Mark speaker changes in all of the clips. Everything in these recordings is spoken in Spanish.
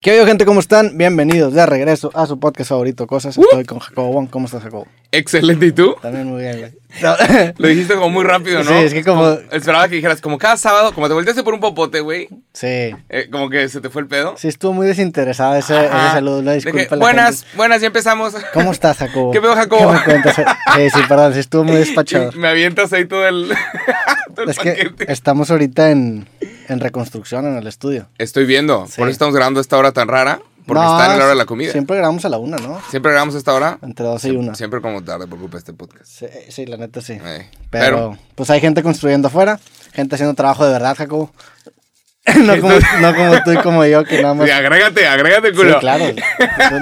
Speaker 1: ¿Qué oye, gente? ¿Cómo están? Bienvenidos de regreso a su podcast favorito, Cosas. Estoy con Jacobo Wong. ¿Cómo estás, Jacobo?
Speaker 2: Excelente, ¿y tú?
Speaker 1: También muy bien, güey.
Speaker 2: Lo dijiste como muy rápido, ¿no?
Speaker 1: Sí, es que como-
Speaker 2: esperaba que dijeras, como cada sábado, como te volteaste por un popote, güey,
Speaker 1: Sí.
Speaker 2: eh, como que se te fue el pedo.
Speaker 1: Sí, estuvo muy desinteresada ese, ese saludo. La disculpa.
Speaker 2: que,
Speaker 1: a la
Speaker 2: buenas,
Speaker 1: gente.
Speaker 2: buenas, ya empezamos.
Speaker 1: ¿Cómo estás, Jacobo?
Speaker 2: ¿Qué pedo, Jacobo?
Speaker 1: ¿Qué me cuentas? Sí, sí, perdón. Sí, estuvo muy despachador.
Speaker 2: Y me avientas ahí todo el, todo el
Speaker 1: Es que estamos ahorita en, en reconstrucción en el estudio.
Speaker 2: Estoy viendo,
Speaker 1: Sí.
Speaker 2: por eso estamos grabando a esta hora tan rara, porque
Speaker 1: No,
Speaker 2: está en la hora de la comida. Siempre,
Speaker 1: Siempre grabamos a la una, ¿no?
Speaker 2: grabamos a esta hora.
Speaker 1: Entre 12 y una.
Speaker 2: Siempre como tarde por culpa de este podcast.
Speaker 1: Sí, sí, la neta sí.
Speaker 2: Eh,
Speaker 1: Pero, pues hay gente construyendo afuera, gente haciendo trabajo de verdad, Jacobo. no, como, no como tú y como yo, que nada más.
Speaker 2: Sí, agrégate, agrégate,
Speaker 1: Sí,
Speaker 2: culo.
Speaker 1: claro.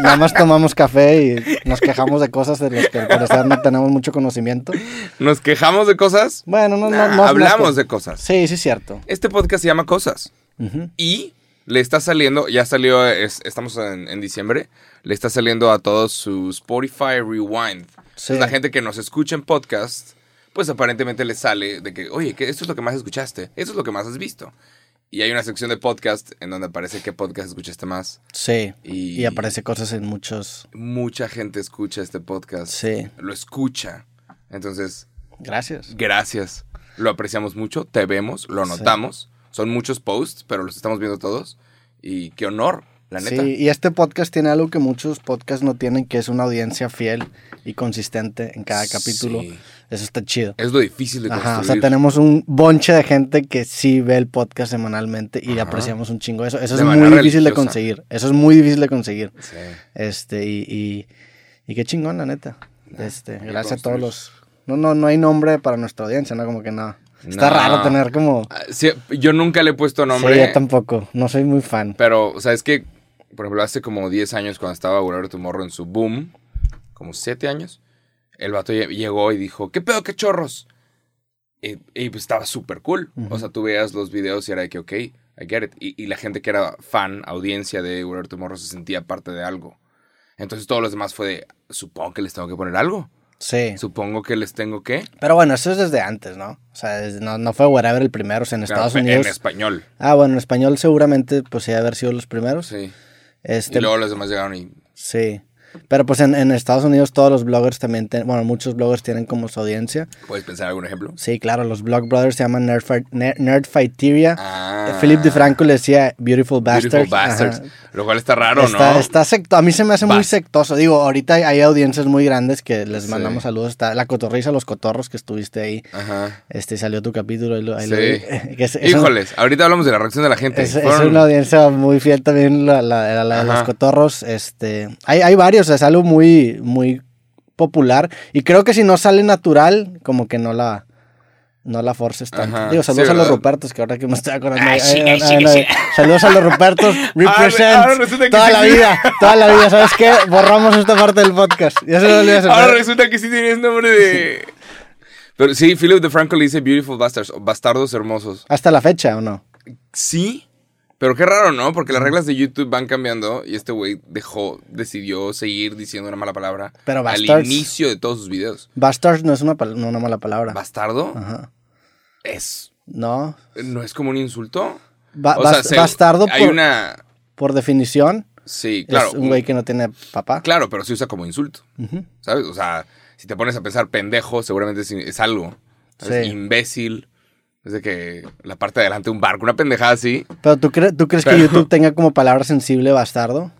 Speaker 1: Nada más tomamos café y nos quejamos de cosas de las que al parecer no tenemos mucho conocimiento.
Speaker 2: Nos quejamos de cosas.
Speaker 1: Bueno, no,
Speaker 2: Nah,
Speaker 1: no.
Speaker 2: hablamos de cosas.
Speaker 1: Sí, sí, es cierto.
Speaker 2: Este podcast se llama Cosas.
Speaker 1: Ujú.
Speaker 2: Y le está saliendo, ya salió, es- estamos en, en diciembre, le está saliendo a todos su Spotify Rewind.
Speaker 1: Sí.
Speaker 2: Entonces, la gente que nos escucha en podcast, pues aparentemente le sale de que, oye, que esto es lo que más escuchaste, esto es lo que más has visto. Y hay una sección de podcast en donde aparece qué podcast escuchaste más.
Speaker 1: Sí.
Speaker 2: Y-
Speaker 1: Y, aparece cosas en muchos.
Speaker 2: Mucha gente escucha este podcast.
Speaker 1: Sí.
Speaker 2: Lo escucha. Entonces,
Speaker 1: Gracias.
Speaker 2: gracias. Lo apreciamos mucho, te vemos, lo
Speaker 1: Sí.
Speaker 2: notamos. Son muchos posts, pero los estamos viendo todos. Y qué honor, la neta.
Speaker 1: Sí, y este podcast tiene algo que muchos podcasts no tienen, que es una audiencia fiel y consistente en cada capítulo.
Speaker 2: Sí.
Speaker 1: Eso está chido.
Speaker 2: Es lo difícil de
Speaker 1: Ajá,
Speaker 2: construir.
Speaker 1: o sea, tenemos un bonche de gente que sí ve el podcast semanalmente y
Speaker 2: Ajá.
Speaker 1: apreciamos un chingo eso. Eso
Speaker 2: De
Speaker 1: es muy difícil de conseguir. Eso es muy difícil de conseguir.
Speaker 2: Sí.
Speaker 1: Este, y, y, y qué chingón, la neta. Este, gracias a todos los. No, no, no hay nombre para nuestra audiencia, ¿no? Como que no. Está
Speaker 2: No.
Speaker 1: raro tener como.
Speaker 2: Ah, sí, yo nunca le he puesto
Speaker 1: Sí,
Speaker 2: nombre.
Speaker 1: yo tampoco. No soy muy fan.
Speaker 2: pero, o sea, es que, por ejemplo, hace como 10 años cuando estaba Whatever Tomorrow en su boom, como 7 años, el vato lle- llegó y dijo, ¿qué pedo, qué chorros? Y, y, pues estaba súper cool. O sea, tú veías los videos y era de que, ok, I get it. Y, y la gente que era fan, audiencia de Whatever Tomorrow se sentía parte de algo. Entonces todos los demás fue de, supongo que les tengo que poner algo.
Speaker 1: Sí.
Speaker 2: Supongo que les tengo que...
Speaker 1: Pero bueno, eso es desde antes, ¿no? O sea, no, no fue Whatever el primero, o sea, en Estados
Speaker 2: Claro,
Speaker 1: Unidos.
Speaker 2: En español.
Speaker 1: Ah, bueno, en español seguramente, pues sí, haber sido los primeros.
Speaker 2: Sí.
Speaker 1: Este,
Speaker 2: Y luego los demás llegaron y...
Speaker 1: Sí. Pero pues en, en Estados Unidos todos los bloggers también, tienen- bueno, muchos bloggers tienen como su audiencia.
Speaker 2: ¿Puedes pensar algún ejemplo?
Speaker 1: Sí, claro, los blog brothers se llaman Nerdfight- Ner- Nerdfighteria.
Speaker 2: Ah.
Speaker 1: Philip DeFranco le decía Beautiful Bastards.
Speaker 2: Beautiful Bastards.
Speaker 1: Ajá.
Speaker 2: Lo cual está raro,
Speaker 1: Está,
Speaker 2: ¿no?
Speaker 1: está secto, a mí se me hace muy
Speaker 2: Bas-
Speaker 1: sectoso. Digo, ahorita hay, audiencias muy grandes que les
Speaker 2: Sí.
Speaker 1: mandamos saludos. Está la cotorriza, los cotorros que estuviste ahí.
Speaker 2: Ajá.
Speaker 1: Este salió tu capítulo. Ahí lo, ahí
Speaker 2: Sí.
Speaker 1: lo. Que es- es un-
Speaker 2: Híjoles, ahorita hablamos de la reacción de la gente.
Speaker 1: Es, es una audiencia muy fiel también la, la- la- la de los cotorros. Este, hay, hay varios, es algo muy, muy popular. Y creo que si no sale natural, como que no la, no la forces tanto.
Speaker 2: Ajá,
Speaker 1: Digo, saludos
Speaker 2: sí,
Speaker 1: a los. Rupertos, que ahora que me estoy acordando.
Speaker 2: Ah,
Speaker 1: Ay,
Speaker 2: sí,
Speaker 1: ay,
Speaker 2: sí,
Speaker 1: ay, Saludos a los Rupertos. Represent.
Speaker 2: ahora resulta que
Speaker 1: toda la
Speaker 2: sí.
Speaker 1: vida, toda la vida. ¿Sabes qué? Borramos esta parte del podcast. Ya se lo olvidé hacer.
Speaker 2: Ahora resulta que sí tienes nombre de... Pero sí, Philip DeFranco le dice Beautiful Bastards, o bastardos hermosos.
Speaker 1: Hasta la fecha, ¿o no?
Speaker 2: Sí, pero qué raro, ¿no? Porque las reglas de YouTube van cambiando y este güey dejó, decidió seguir diciendo una mala palabra
Speaker 1: Pero
Speaker 2: al
Speaker 1: bastards-
Speaker 2: inicio de todos sus videos.
Speaker 1: Bastards no es una, no una mala palabra.
Speaker 2: ¿Bastardo?
Speaker 1: Ajá.
Speaker 2: Es...
Speaker 1: No.
Speaker 2: ¿No es como un insulto?
Speaker 1: Ba-
Speaker 2: O sea,
Speaker 1: bas-
Speaker 2: se-
Speaker 1: bastardo
Speaker 2: Hay
Speaker 1: por,
Speaker 2: una...
Speaker 1: por definición
Speaker 2: Sí, claro.
Speaker 1: es un güey que no tiene papá.
Speaker 2: Claro, pero se usa como insulto. ¿Sabes? O sea, si te pones a pensar pendejo, seguramente es, es algo.
Speaker 1: Sí.
Speaker 2: Imbécil. Es de que la parte de adelante de un barco, una pendejada así.
Speaker 1: Pero ¿tú, cre- tú crees que YouTube tenga como palabra sensible bastardo?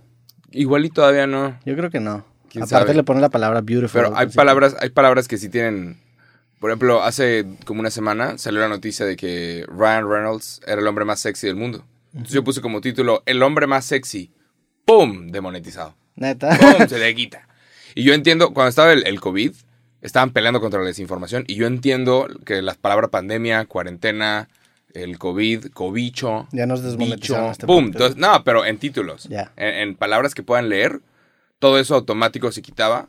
Speaker 2: Igual y todavía no.
Speaker 1: Yo creo que no.
Speaker 2: ¿Quién
Speaker 1: Aparte
Speaker 2: sabe?
Speaker 1: le pone la palabra beautiful.
Speaker 2: Pero hay palabras, hay palabras que sí tienen. Por ejemplo, hace como una semana salió la noticia de que Ryan Reynolds era el hombre más sexy del mundo. Entonces yo puse como título El hombre más sexy. ¡Pum! Demonetizado.
Speaker 1: Neta.
Speaker 2: ¡Pum! Se le quita. Y yo entiendo, cuando estaba el, el COVID, estaban peleando contra la desinformación. Y yo entiendo que las palabras pandemia, cuarentena, el COVID, cobicho,
Speaker 1: Ya nos desmonetizaron este
Speaker 2: ¡pum!
Speaker 1: podcast.
Speaker 2: Entonces, no, pero en títulos.
Speaker 1: Ya.
Speaker 2: En, en palabras que puedan leer, todo eso automático se quitaba.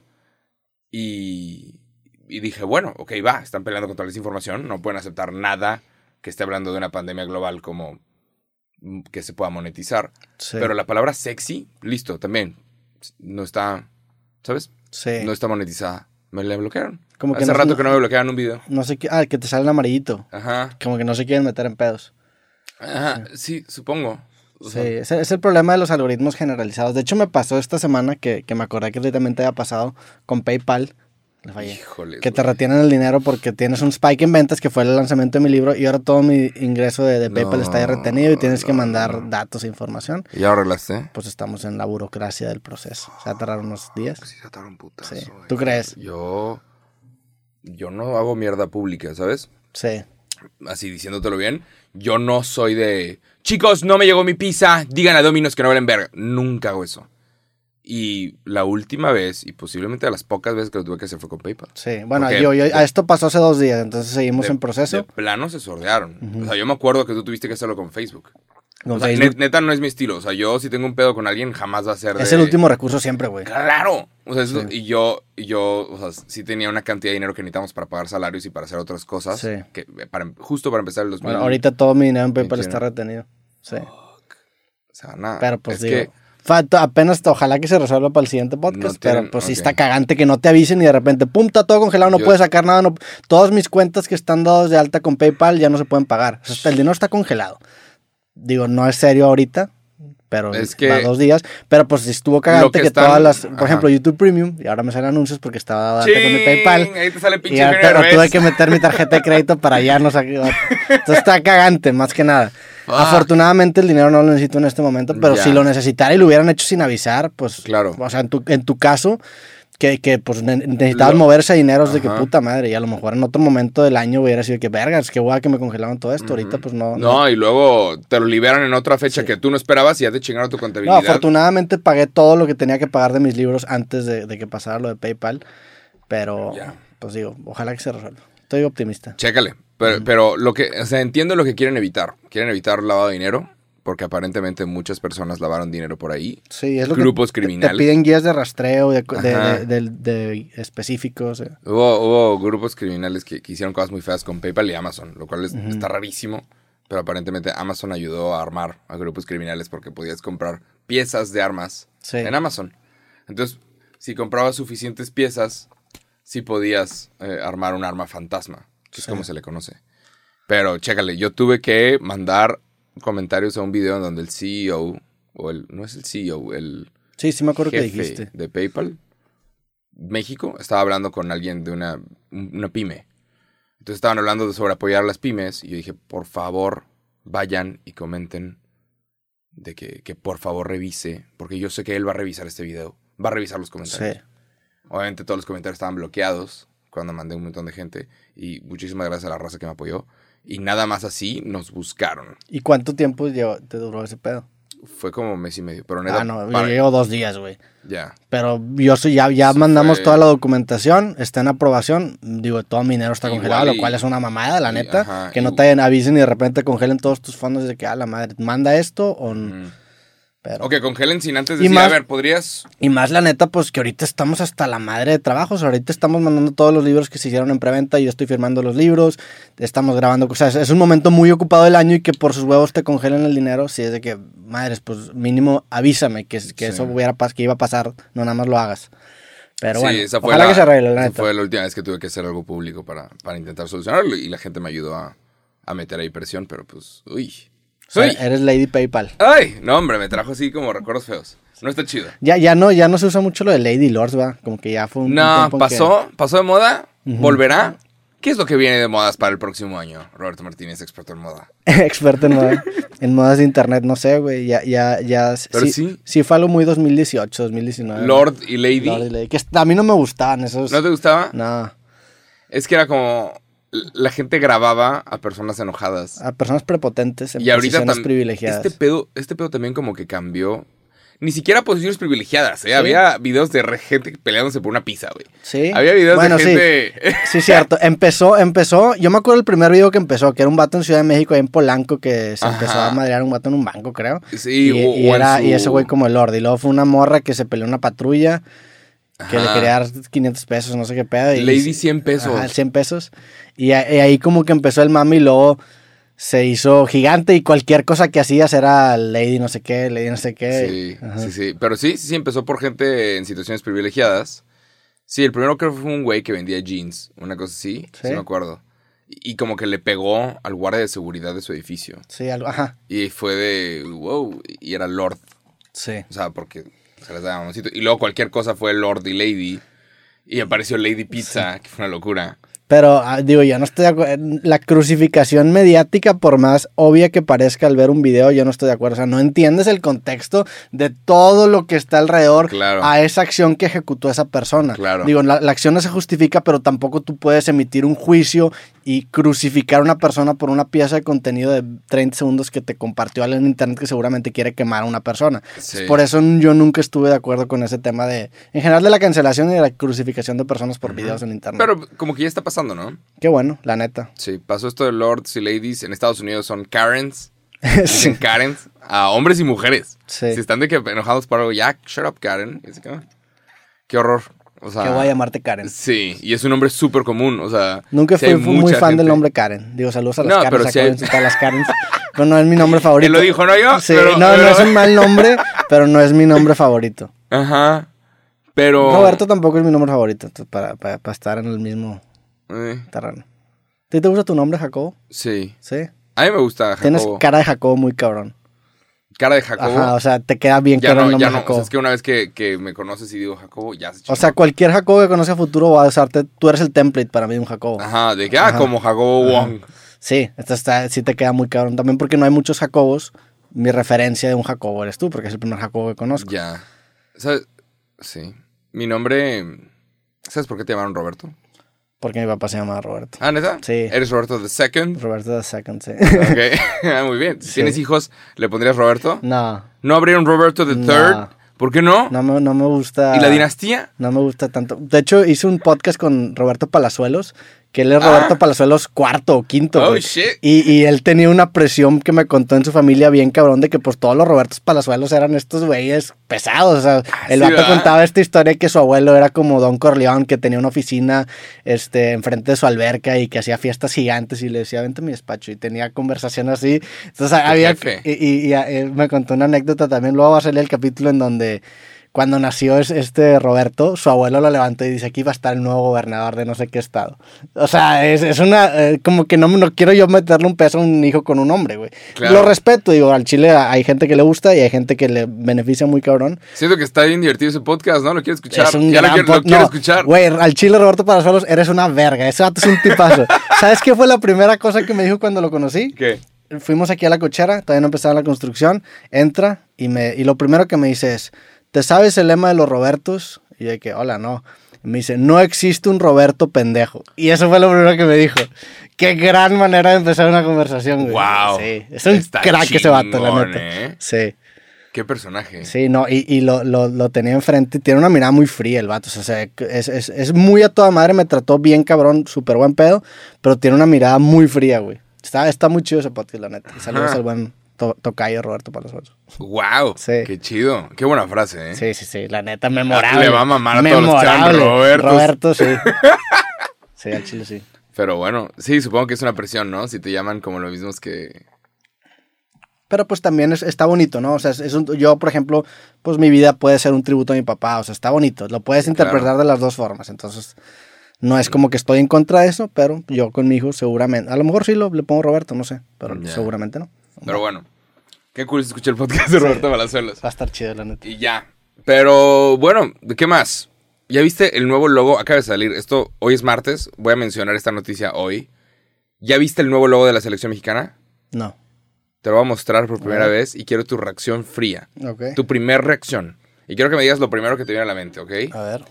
Speaker 2: Y, y dije, bueno, ok, va, están peleando contra la desinformación, no pueden aceptar nada que esté hablando de una pandemia global como mm, que se pueda monetizar.
Speaker 1: Sí.
Speaker 2: Pero la palabra sexy, listo, también. No está, ¿sabes?
Speaker 1: sí.
Speaker 2: No está monetizada. Me la bloquearon.
Speaker 1: Como que
Speaker 2: Hace
Speaker 1: no-
Speaker 2: rato que no me bloqueaban un video.
Speaker 1: No sé qué. Ah, que te sale el amarillito.
Speaker 2: Ajá.
Speaker 1: Como que no se quieren meter en pedos.
Speaker 2: Ajá, sí, supongo. O
Speaker 1: Sí, es el problema de los algoritmos generalizados. De hecho, me pasó esta semana que, que me acordé que también te había pasado con PayPal. Le fallé.
Speaker 2: híjoles,
Speaker 1: Que te
Speaker 2: güey.
Speaker 1: retienen el dinero porque tienes un spike en ventas que fue el lanzamiento de mi libro y ahora todo mi ingreso de, de PayPal está ahí retenido y tienes que mandar
Speaker 2: no.
Speaker 1: datos e información.
Speaker 2: ¿Ya lo arreglaste?
Speaker 1: Pues estamos en la burocracia del proceso. Se va a tardar unos días.
Speaker 2: Sí, se ataron un putazo.
Speaker 1: Sí. ¿Tú crees?
Speaker 2: Yo. Yo no hago mierda pública, ¿sabes?
Speaker 1: Sí.
Speaker 2: Así diciéndotelo bien. Yo no soy de. Chicos, no me llegó mi pizza. Digan a Dominos que no valen verga. Nunca hago eso. Y la última vez, y posiblemente de las pocas veces que lo tuve que hacer fue con PayPal.
Speaker 1: Sí. Bueno,
Speaker 2: Porque
Speaker 1: yo, yo-
Speaker 2: de-
Speaker 1: a esto pasó hace dos días, entonces seguimos
Speaker 2: De-
Speaker 1: en proceso.
Speaker 2: De plano se sordearon. O sea, yo me acuerdo que tú tuviste que hacerlo con Facebook.
Speaker 1: Con
Speaker 2: O sea,
Speaker 1: Facebook.
Speaker 2: net- neta no es mi estilo. O sea, yo si tengo un pedo con alguien, jamás va a ser.
Speaker 1: Es el último recurso siempre, güey.
Speaker 2: Claro. O sea, eso-
Speaker 1: Sí.
Speaker 2: y yo, yo, o sea, sí tenía una cantidad de dinero que necesitamos para pagar salarios y para hacer otras cosas.
Speaker 1: Sí.
Speaker 2: Que, para, justo para empezar el 2000.
Speaker 1: Bueno, ahorita todo mi dinero en PayPal
Speaker 2: 21.
Speaker 1: está retenido. Sí.
Speaker 2: O sea, nada.
Speaker 1: Pero pues
Speaker 2: es
Speaker 1: digo,
Speaker 2: que
Speaker 1: falta- apenas ojalá que se resuelva para el siguiente podcast,
Speaker 2: No tienen-
Speaker 1: pero pues sí
Speaker 2: ok.
Speaker 1: está cagante que no te avisen y de repente, pum, está todo congelado, no
Speaker 2: Yo-
Speaker 1: puedes sacar nada, no, todas mis cuentas que están dadas de alta con PayPal ya no se pueden pagar. O sea, el dinero está congelado. Digo, no es serio ahorita, pero
Speaker 2: Es que-
Speaker 1: va dos días, pero pues sí estuvo cagante
Speaker 2: que
Speaker 1: que,
Speaker 2: están-
Speaker 1: todas las, por
Speaker 2: ajá.
Speaker 1: ejemplo, YouTube Premium, y ahora me salen anuncios porque estaba alta con mi. PayPal.
Speaker 2: Ahí te sale
Speaker 1: Y
Speaker 2: pinche
Speaker 1: ahora te- tuve que meter mi tarjeta de crédito para ya no sacar. Entonces está cagante, más que nada. Afortunadamente el dinero no lo necesito en este momento, pero
Speaker 2: Ya.
Speaker 1: si lo necesitara y lo hubieran hecho sin avisar, pues.
Speaker 2: Claro.
Speaker 1: O sea, en tu, en tu caso, que, que pues ne- necesitabas
Speaker 2: Lo-
Speaker 1: moverse dinero es de que puta madre. Y a lo mejor en otro momento del año hubiera sido que vergas, que guay que me congelaron todo esto. Ahorita, pues no.
Speaker 2: No, y luego te lo liberan en otra fecha que tú no esperabas y ya te chingaron tu
Speaker 1: No,
Speaker 2: contabilidad.
Speaker 1: afortunadamente pagué todo lo que tenía que pagar de mis libros antes de, de que pasara lo de PayPal. Pero,
Speaker 2: Ya.
Speaker 1: pues digo, ojalá que se resuelva. Estoy optimista.
Speaker 2: Chécale. Pero, pero lo que, o sea, entiendo lo que quieren evitar. Quieren evitar lavado de dinero, porque aparentemente muchas personas lavaron dinero por ahí.
Speaker 1: Sí, es lo
Speaker 2: Grupos
Speaker 1: que
Speaker 2: criminales.
Speaker 1: Te piden guías de rastreo de, de- específicos. eh.
Speaker 2: Hubo, hubo grupos criminales que, que hicieron cosas muy feas con PayPal y Amazon, lo cual es- está rarísimo. Pero aparentemente Amazon ayudó a armar a grupos criminales porque podías comprar piezas de armas
Speaker 1: Sí.
Speaker 2: en Amazon. Entonces, si comprabas suficientes piezas, sí podías eh, armar un arma fantasma, que es
Speaker 1: Sí.
Speaker 2: como se le conoce. Pero chécale, yo tuve que mandar comentarios a un video en donde el CEO, o el, no es el CEO, el
Speaker 1: Sí, sí me acuerdo que dijiste.
Speaker 2: de PayPal, México, estaba hablando con alguien de una, una pyme. Entonces estaban hablando de sobre apoyar a las pymes y yo dije, por favor, vayan y comenten de que, que por favor revise, porque yo sé que él va a revisar este video, va a revisar los comentarios.
Speaker 1: Sí.
Speaker 2: Obviamente todos los comentarios estaban bloqueados cuando mandé un montón de gente y muchísimas gracias a la raza que me apoyó. Y nada más así nos buscaron.
Speaker 1: ¿Y cuánto tiempo llevó- te duró ese pedo?
Speaker 2: Fue como mes y medio, pero neta,
Speaker 1: Ah, no,
Speaker 2: para-
Speaker 1: llevo dos días, güey.
Speaker 2: ya.
Speaker 1: Pero yo soy, ya, ya mandamos
Speaker 2: fue-
Speaker 1: toda la documentación, está en aprobación. Digo, todo mi dinero está
Speaker 2: Igual
Speaker 1: congelado,
Speaker 2: y-
Speaker 1: lo cual es una mamada, la
Speaker 2: y-
Speaker 1: neta.
Speaker 2: ajá,
Speaker 1: que no
Speaker 2: y-
Speaker 1: te avisen y de repente congelen todos tus fondos de que, ah, la madre, manda esto o...
Speaker 2: Mm.
Speaker 1: Pero...
Speaker 2: O que congelen sin antes decir,
Speaker 1: más-
Speaker 2: a ver, ¿podrías...?
Speaker 1: Y más la neta, pues que ahorita estamos hasta la madre de trabajos. Ahorita estamos mandando todos los libros que se hicieron en preventa. Yo estoy firmando los libros. Estamos grabando cosas. Es un momento muy ocupado del año y que por sus huevos te congelen el dinero. Si es de que, madres, pues mínimo avísame que, que
Speaker 2: Sí.
Speaker 1: eso hubiera que iba a pasar. No nada más lo hagas. Pero
Speaker 2: Sí,
Speaker 1: bueno,
Speaker 2: esa fue
Speaker 1: ojalá
Speaker 2: la,
Speaker 1: que se arregle, la
Speaker 2: esa
Speaker 1: neta.
Speaker 2: fue la última vez que tuve que hacer algo público para, para intentar solucionarlo y la gente me ayudó a, a meter ahí presión, pero pues, uy.
Speaker 1: O sea,
Speaker 2: ¡Uy!
Speaker 1: eres Lady PayPal.
Speaker 2: ¡Ay! No, hombre, me trajo así como recuerdos feos. No está chido.
Speaker 1: Ya, ya no, ya no se usa mucho lo de Lady Lords, va. Como que ya fue un,
Speaker 2: No,
Speaker 1: que-
Speaker 2: pasó, pasó de moda, volverá. ¿Qué es lo que viene de modas para el próximo año? Roberto Martínez, experto en moda.
Speaker 1: Experto en, moda- en modas de internet, no sé, güey. Ya, ya, ya.
Speaker 2: Pero
Speaker 1: sí,
Speaker 2: sí.
Speaker 1: sí fue algo muy 2018, 2019.
Speaker 2: Lord y Lady.
Speaker 1: Lord y Lady, Que a mí no me gustaban esos.
Speaker 2: ¿No te gustaba?
Speaker 1: No.
Speaker 2: Es que era como... La gente grababa a personas enojadas.
Speaker 1: A personas prepotentes en
Speaker 2: y ahorita
Speaker 1: posiciones
Speaker 2: tam-
Speaker 1: privilegiadas.
Speaker 2: Este pedo, este pedo también como que cambió. Ni siquiera posiciones privilegiadas, ¿eh?
Speaker 1: Sí.
Speaker 2: Había videos de gente peleándose por una pizza, güey.
Speaker 1: Sí.
Speaker 2: Había videos
Speaker 1: Bueno,
Speaker 2: de
Speaker 1: sí.
Speaker 2: gente.
Speaker 1: Sí, cierto. Empezó, empezó. Yo me acuerdo el primer video que empezó, que era un vato en Ciudad de México, ahí en Polanco, que se
Speaker 2: Ajá.
Speaker 1: empezó a madrear un vato en un banco, creo.
Speaker 2: sí,
Speaker 1: y,
Speaker 2: o-
Speaker 1: y
Speaker 2: o en
Speaker 1: era,
Speaker 2: su-
Speaker 1: y ese güey como el Lord. Y luego fue una morra que se peleó en una patrulla, que le quería dar 500 pesos, no sé qué pedo. Y,
Speaker 2: Lady 100 pesos.
Speaker 1: Ajá, 100 pesos. Y, y ahí como que empezó el mami y luego se hizo gigante y cualquier cosa que hacías era Lady no sé qué, Lady no sé qué.
Speaker 2: Sí,
Speaker 1: Ajá.
Speaker 2: sí, sí. Pero sí, sí, sí, empezó por gente en situaciones privilegiadas. Sí, el primero creo que fue un güey que vendía jeans, una cosa así, sí,
Speaker 1: ¿Sí?
Speaker 2: me acuerdo. y como que le pegó al guardia de seguridad de su edificio.
Speaker 1: Sí, algo, ajá.
Speaker 2: Y fue de, wow, y era Lord.
Speaker 1: Sí.
Speaker 2: O sea, porque se les daba mamoncito. Y luego cualquier cosa fue Lord y Lady. Y apareció Lady Pizza, que fue una locura.
Speaker 1: Pero ah, digo, yo no estoy de acuerdo. La crucificación mediática, por más obvia que parezca al ver un video, yo no estoy de acuerdo. O sea, no entiendes el contexto de todo lo que está alrededor
Speaker 2: Claro.
Speaker 1: a esa acción que ejecutó esa persona.
Speaker 2: Claro.
Speaker 1: Digo, la, la acción no se justifica, pero tampoco tú puedes emitir un juicio y crucificar a una persona por una pieza de contenido de 30 segundos que te compartió alguien en internet que seguramente quiere quemar a una persona.
Speaker 2: Sí.
Speaker 1: Por eso yo nunca estuve de acuerdo con ese tema de, en general, de la cancelación y de la crucificación de personas por videos en internet.
Speaker 2: Pero como que ya está pasando, ¿no?
Speaker 1: Qué bueno, la neta.
Speaker 2: Sí, pasó esto de Lords y Ladies. En Estados Unidos son Karens.
Speaker 1: sí.
Speaker 2: Dicen Karens a hombres y mujeres.
Speaker 1: Sí.
Speaker 2: Si están de que enojados por algo, ya, shut up, Karen. Y así que, ah, qué horror. O sea,
Speaker 1: Que voy a llamarte Karen.
Speaker 2: Sí, y es un nombre súper común, o sea...
Speaker 1: Nunca fui muy fan del nombre Karen. Digo, saludos a las
Speaker 2: No,
Speaker 1: Karens,
Speaker 2: pero hay-
Speaker 1: de todas las Karens. Pero no es mi nombre favorito.
Speaker 2: Él lo dijo, no yo,
Speaker 1: Sí,
Speaker 2: pero-
Speaker 1: no, no es un mal nombre, pero no es mi nombre favorito.
Speaker 2: Ajá, pero...
Speaker 1: Roberto tampoco es mi nombre favorito, para, para, para estar en el mismo
Speaker 2: Eh,
Speaker 1: terreno. ¿A ti te gusta tu nombre, Jacobo?
Speaker 2: sí,
Speaker 1: Sí.
Speaker 2: a mí me gusta Jacobo.
Speaker 1: Tienes cara de Jacobo muy cabrón.
Speaker 2: Cara de Jacobo.
Speaker 1: Ajá, o sea, te queda bien
Speaker 2: ya
Speaker 1: claro
Speaker 2: no,
Speaker 1: el nombre
Speaker 2: ya no, o
Speaker 1: Jacobo.
Speaker 2: sea, es que una vez que, que me conoces y digo Jacobo, ya se
Speaker 1: O sea, cualquier Jacobo que conoce a futuro va a usarte. Tú eres el template para mí de un Jacobo.
Speaker 2: Ajá, de que, ah,
Speaker 1: Ajá.
Speaker 2: como Jacobo Wong.
Speaker 1: Sí, esto está, sí te queda muy cabrón también porque no hay muchos Jacobos. Mi referencia de un Jacobo eres tú, porque es el primer Jacobo que conozco.
Speaker 2: Ya. ¿Sabes? Sí. Mi nombre... ¿Sabes por qué te llamaron Roberto?
Speaker 1: Porque mi papá se llama Roberto.
Speaker 2: Ah, ¿neta?
Speaker 1: Sí.
Speaker 2: ¿Eres Roberto the Second?
Speaker 1: Roberto the Second, sí.
Speaker 2: Ok, Ah, muy bien. Si
Speaker 1: Sí.
Speaker 2: tienes hijos, ¿le pondrías Roberto?
Speaker 1: no,
Speaker 2: ¿No habría un Roberto the
Speaker 1: No.
Speaker 2: Third? ¿Por qué no?
Speaker 1: no me, no me gusta.
Speaker 2: ¿Y la dinastía?
Speaker 1: No me gusta tanto. De hecho, hice un podcast con Roberto Palazuelos, que él es Roberto
Speaker 2: Ah.
Speaker 1: Palazuelos cuarto o quinto.
Speaker 2: Oh, shit.
Speaker 1: Y, y él tenía una presión que me contó en su familia bien cabrón de que pues todos los Robertos Palazuelos eran estos güeyes pesados. O sea, el
Speaker 2: Ah, sí,
Speaker 1: vato contaba esta historia de que su abuelo era como Don Corleón, que tenía una oficina este, enfrente de su alberca y que hacía fiestas gigantes y le decía, vente a mi despacho. Y tenía conversación así. Entonces había... Y, y- y, eh, me contó una anécdota también. Luego va a salir el capítulo en donde cuando nació es- este Roberto, su abuelo lo levantó y dice, aquí va a estar el nuevo gobernador de no sé qué estado. O sea, es, es una, eh, como que no, no quiero yo meterle un peso a un hijo con un hombre, güey.
Speaker 2: Claro.
Speaker 1: Lo respeto, digo, al chile hay gente que le gusta y hay gente que le beneficia muy cabrón.
Speaker 2: Siento que está bien divertido ese podcast, ¿no? Lo quiero escuchar.
Speaker 1: Es un
Speaker 2: ya lo
Speaker 1: gran
Speaker 2: quiero, lo quiero
Speaker 1: no,
Speaker 2: escuchar.
Speaker 1: Güey, al chile Roberto Palazuelos, eres una verga. Ese vato es un tipazo. ¿Sabes qué fue la primera cosa que me dijo cuando lo conocí?
Speaker 2: ¿Qué?
Speaker 1: fuimos aquí a la cochera, todavía no empezaba la construcción, entra y, me, y lo primero que me dice es, ¿te sabes el lema de los Robertos? Y de que, hola, no. Me dice, no existe un Roberto pendejo. Y eso fue lo primero que me dijo. Qué gran manera de empezar una conversación, güey.
Speaker 2: Wow.
Speaker 1: Sí, es un
Speaker 2: Está
Speaker 1: crack ese vato, la
Speaker 2: chingón,
Speaker 1: neta.
Speaker 2: ¿eh?
Speaker 1: Sí,
Speaker 2: Qué personaje.
Speaker 1: sí, no, y, y lo, lo, lo tenía enfrente, tiene una mirada muy fría el vato, o sea, es, es, es muy a toda madre, me trató bien cabrón, súper buen pedo, pero tiene una mirada muy fría, güey. Está, está muy chido ese podcast, la neta. Saludos
Speaker 2: Ajá.
Speaker 1: al buen to- tocayo Roberto Palazuelos.
Speaker 2: Wow.
Speaker 1: Sí.
Speaker 2: Qué chido. Qué buena frase, ¿eh?
Speaker 1: Sí, sí, sí, la neta, memorable.
Speaker 2: Le va a mamar a todos los
Speaker 1: Memorable.
Speaker 2: Robertos.
Speaker 1: Roberto, sí. Sí, al chile sí.
Speaker 2: Pero bueno, sí, supongo que es una presión, ¿no? Si te llaman como lo mismos que.
Speaker 1: Pero pues también es- está bonito, ¿no? O sea, es, es un- yo, por ejemplo, pues mi vida puede ser un tributo a mi papá, o sea, está bonito. Lo puedes interpretar
Speaker 2: claro.
Speaker 1: de las dos formas, entonces no es como que estoy en contra de eso, pero yo con mi hijo seguramente, a lo mejor sí lo, le pongo Roberto, no sé, pero seguramente no.
Speaker 2: Pero bueno. Qué cool se escucha el podcast de Roberto Palazuelos.
Speaker 1: Va a estar chido, la neta.
Speaker 2: Y ya. Pero bueno, ¿de qué más? ¿Ya viste el nuevo logo? Acaba de salir. Esto hoy es martes. Voy a mencionar esta noticia hoy. ¿Ya viste el nuevo logo de la selección mexicana?
Speaker 1: No.
Speaker 2: Te lo voy a mostrar por primera vez y quiero tu reacción fría.
Speaker 1: Ok.
Speaker 2: Tu primer reacción. Y quiero que me digas lo primero que te viene a la mente, ¿ok?
Speaker 1: A ver.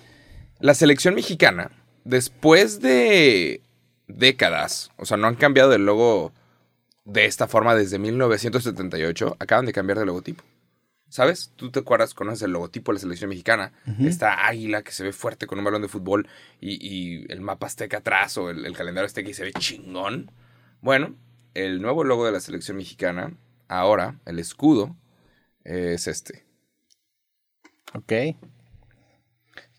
Speaker 2: La selección mexicana, después de décadas, o sea, no han cambiado el logo de esta forma desde 1978, acaban de cambiar de logotipo. ¿Sabes? Tú te acuerdas, conoces el logotipo de la selección mexicana, esta águila que se ve fuerte con un balón de fútbol y, y el mapa azteca atrás o el, el calendario azteca y se ve chingón. Bueno, el nuevo logo de la selección mexicana, ahora, el escudo, es este.
Speaker 1: Ok.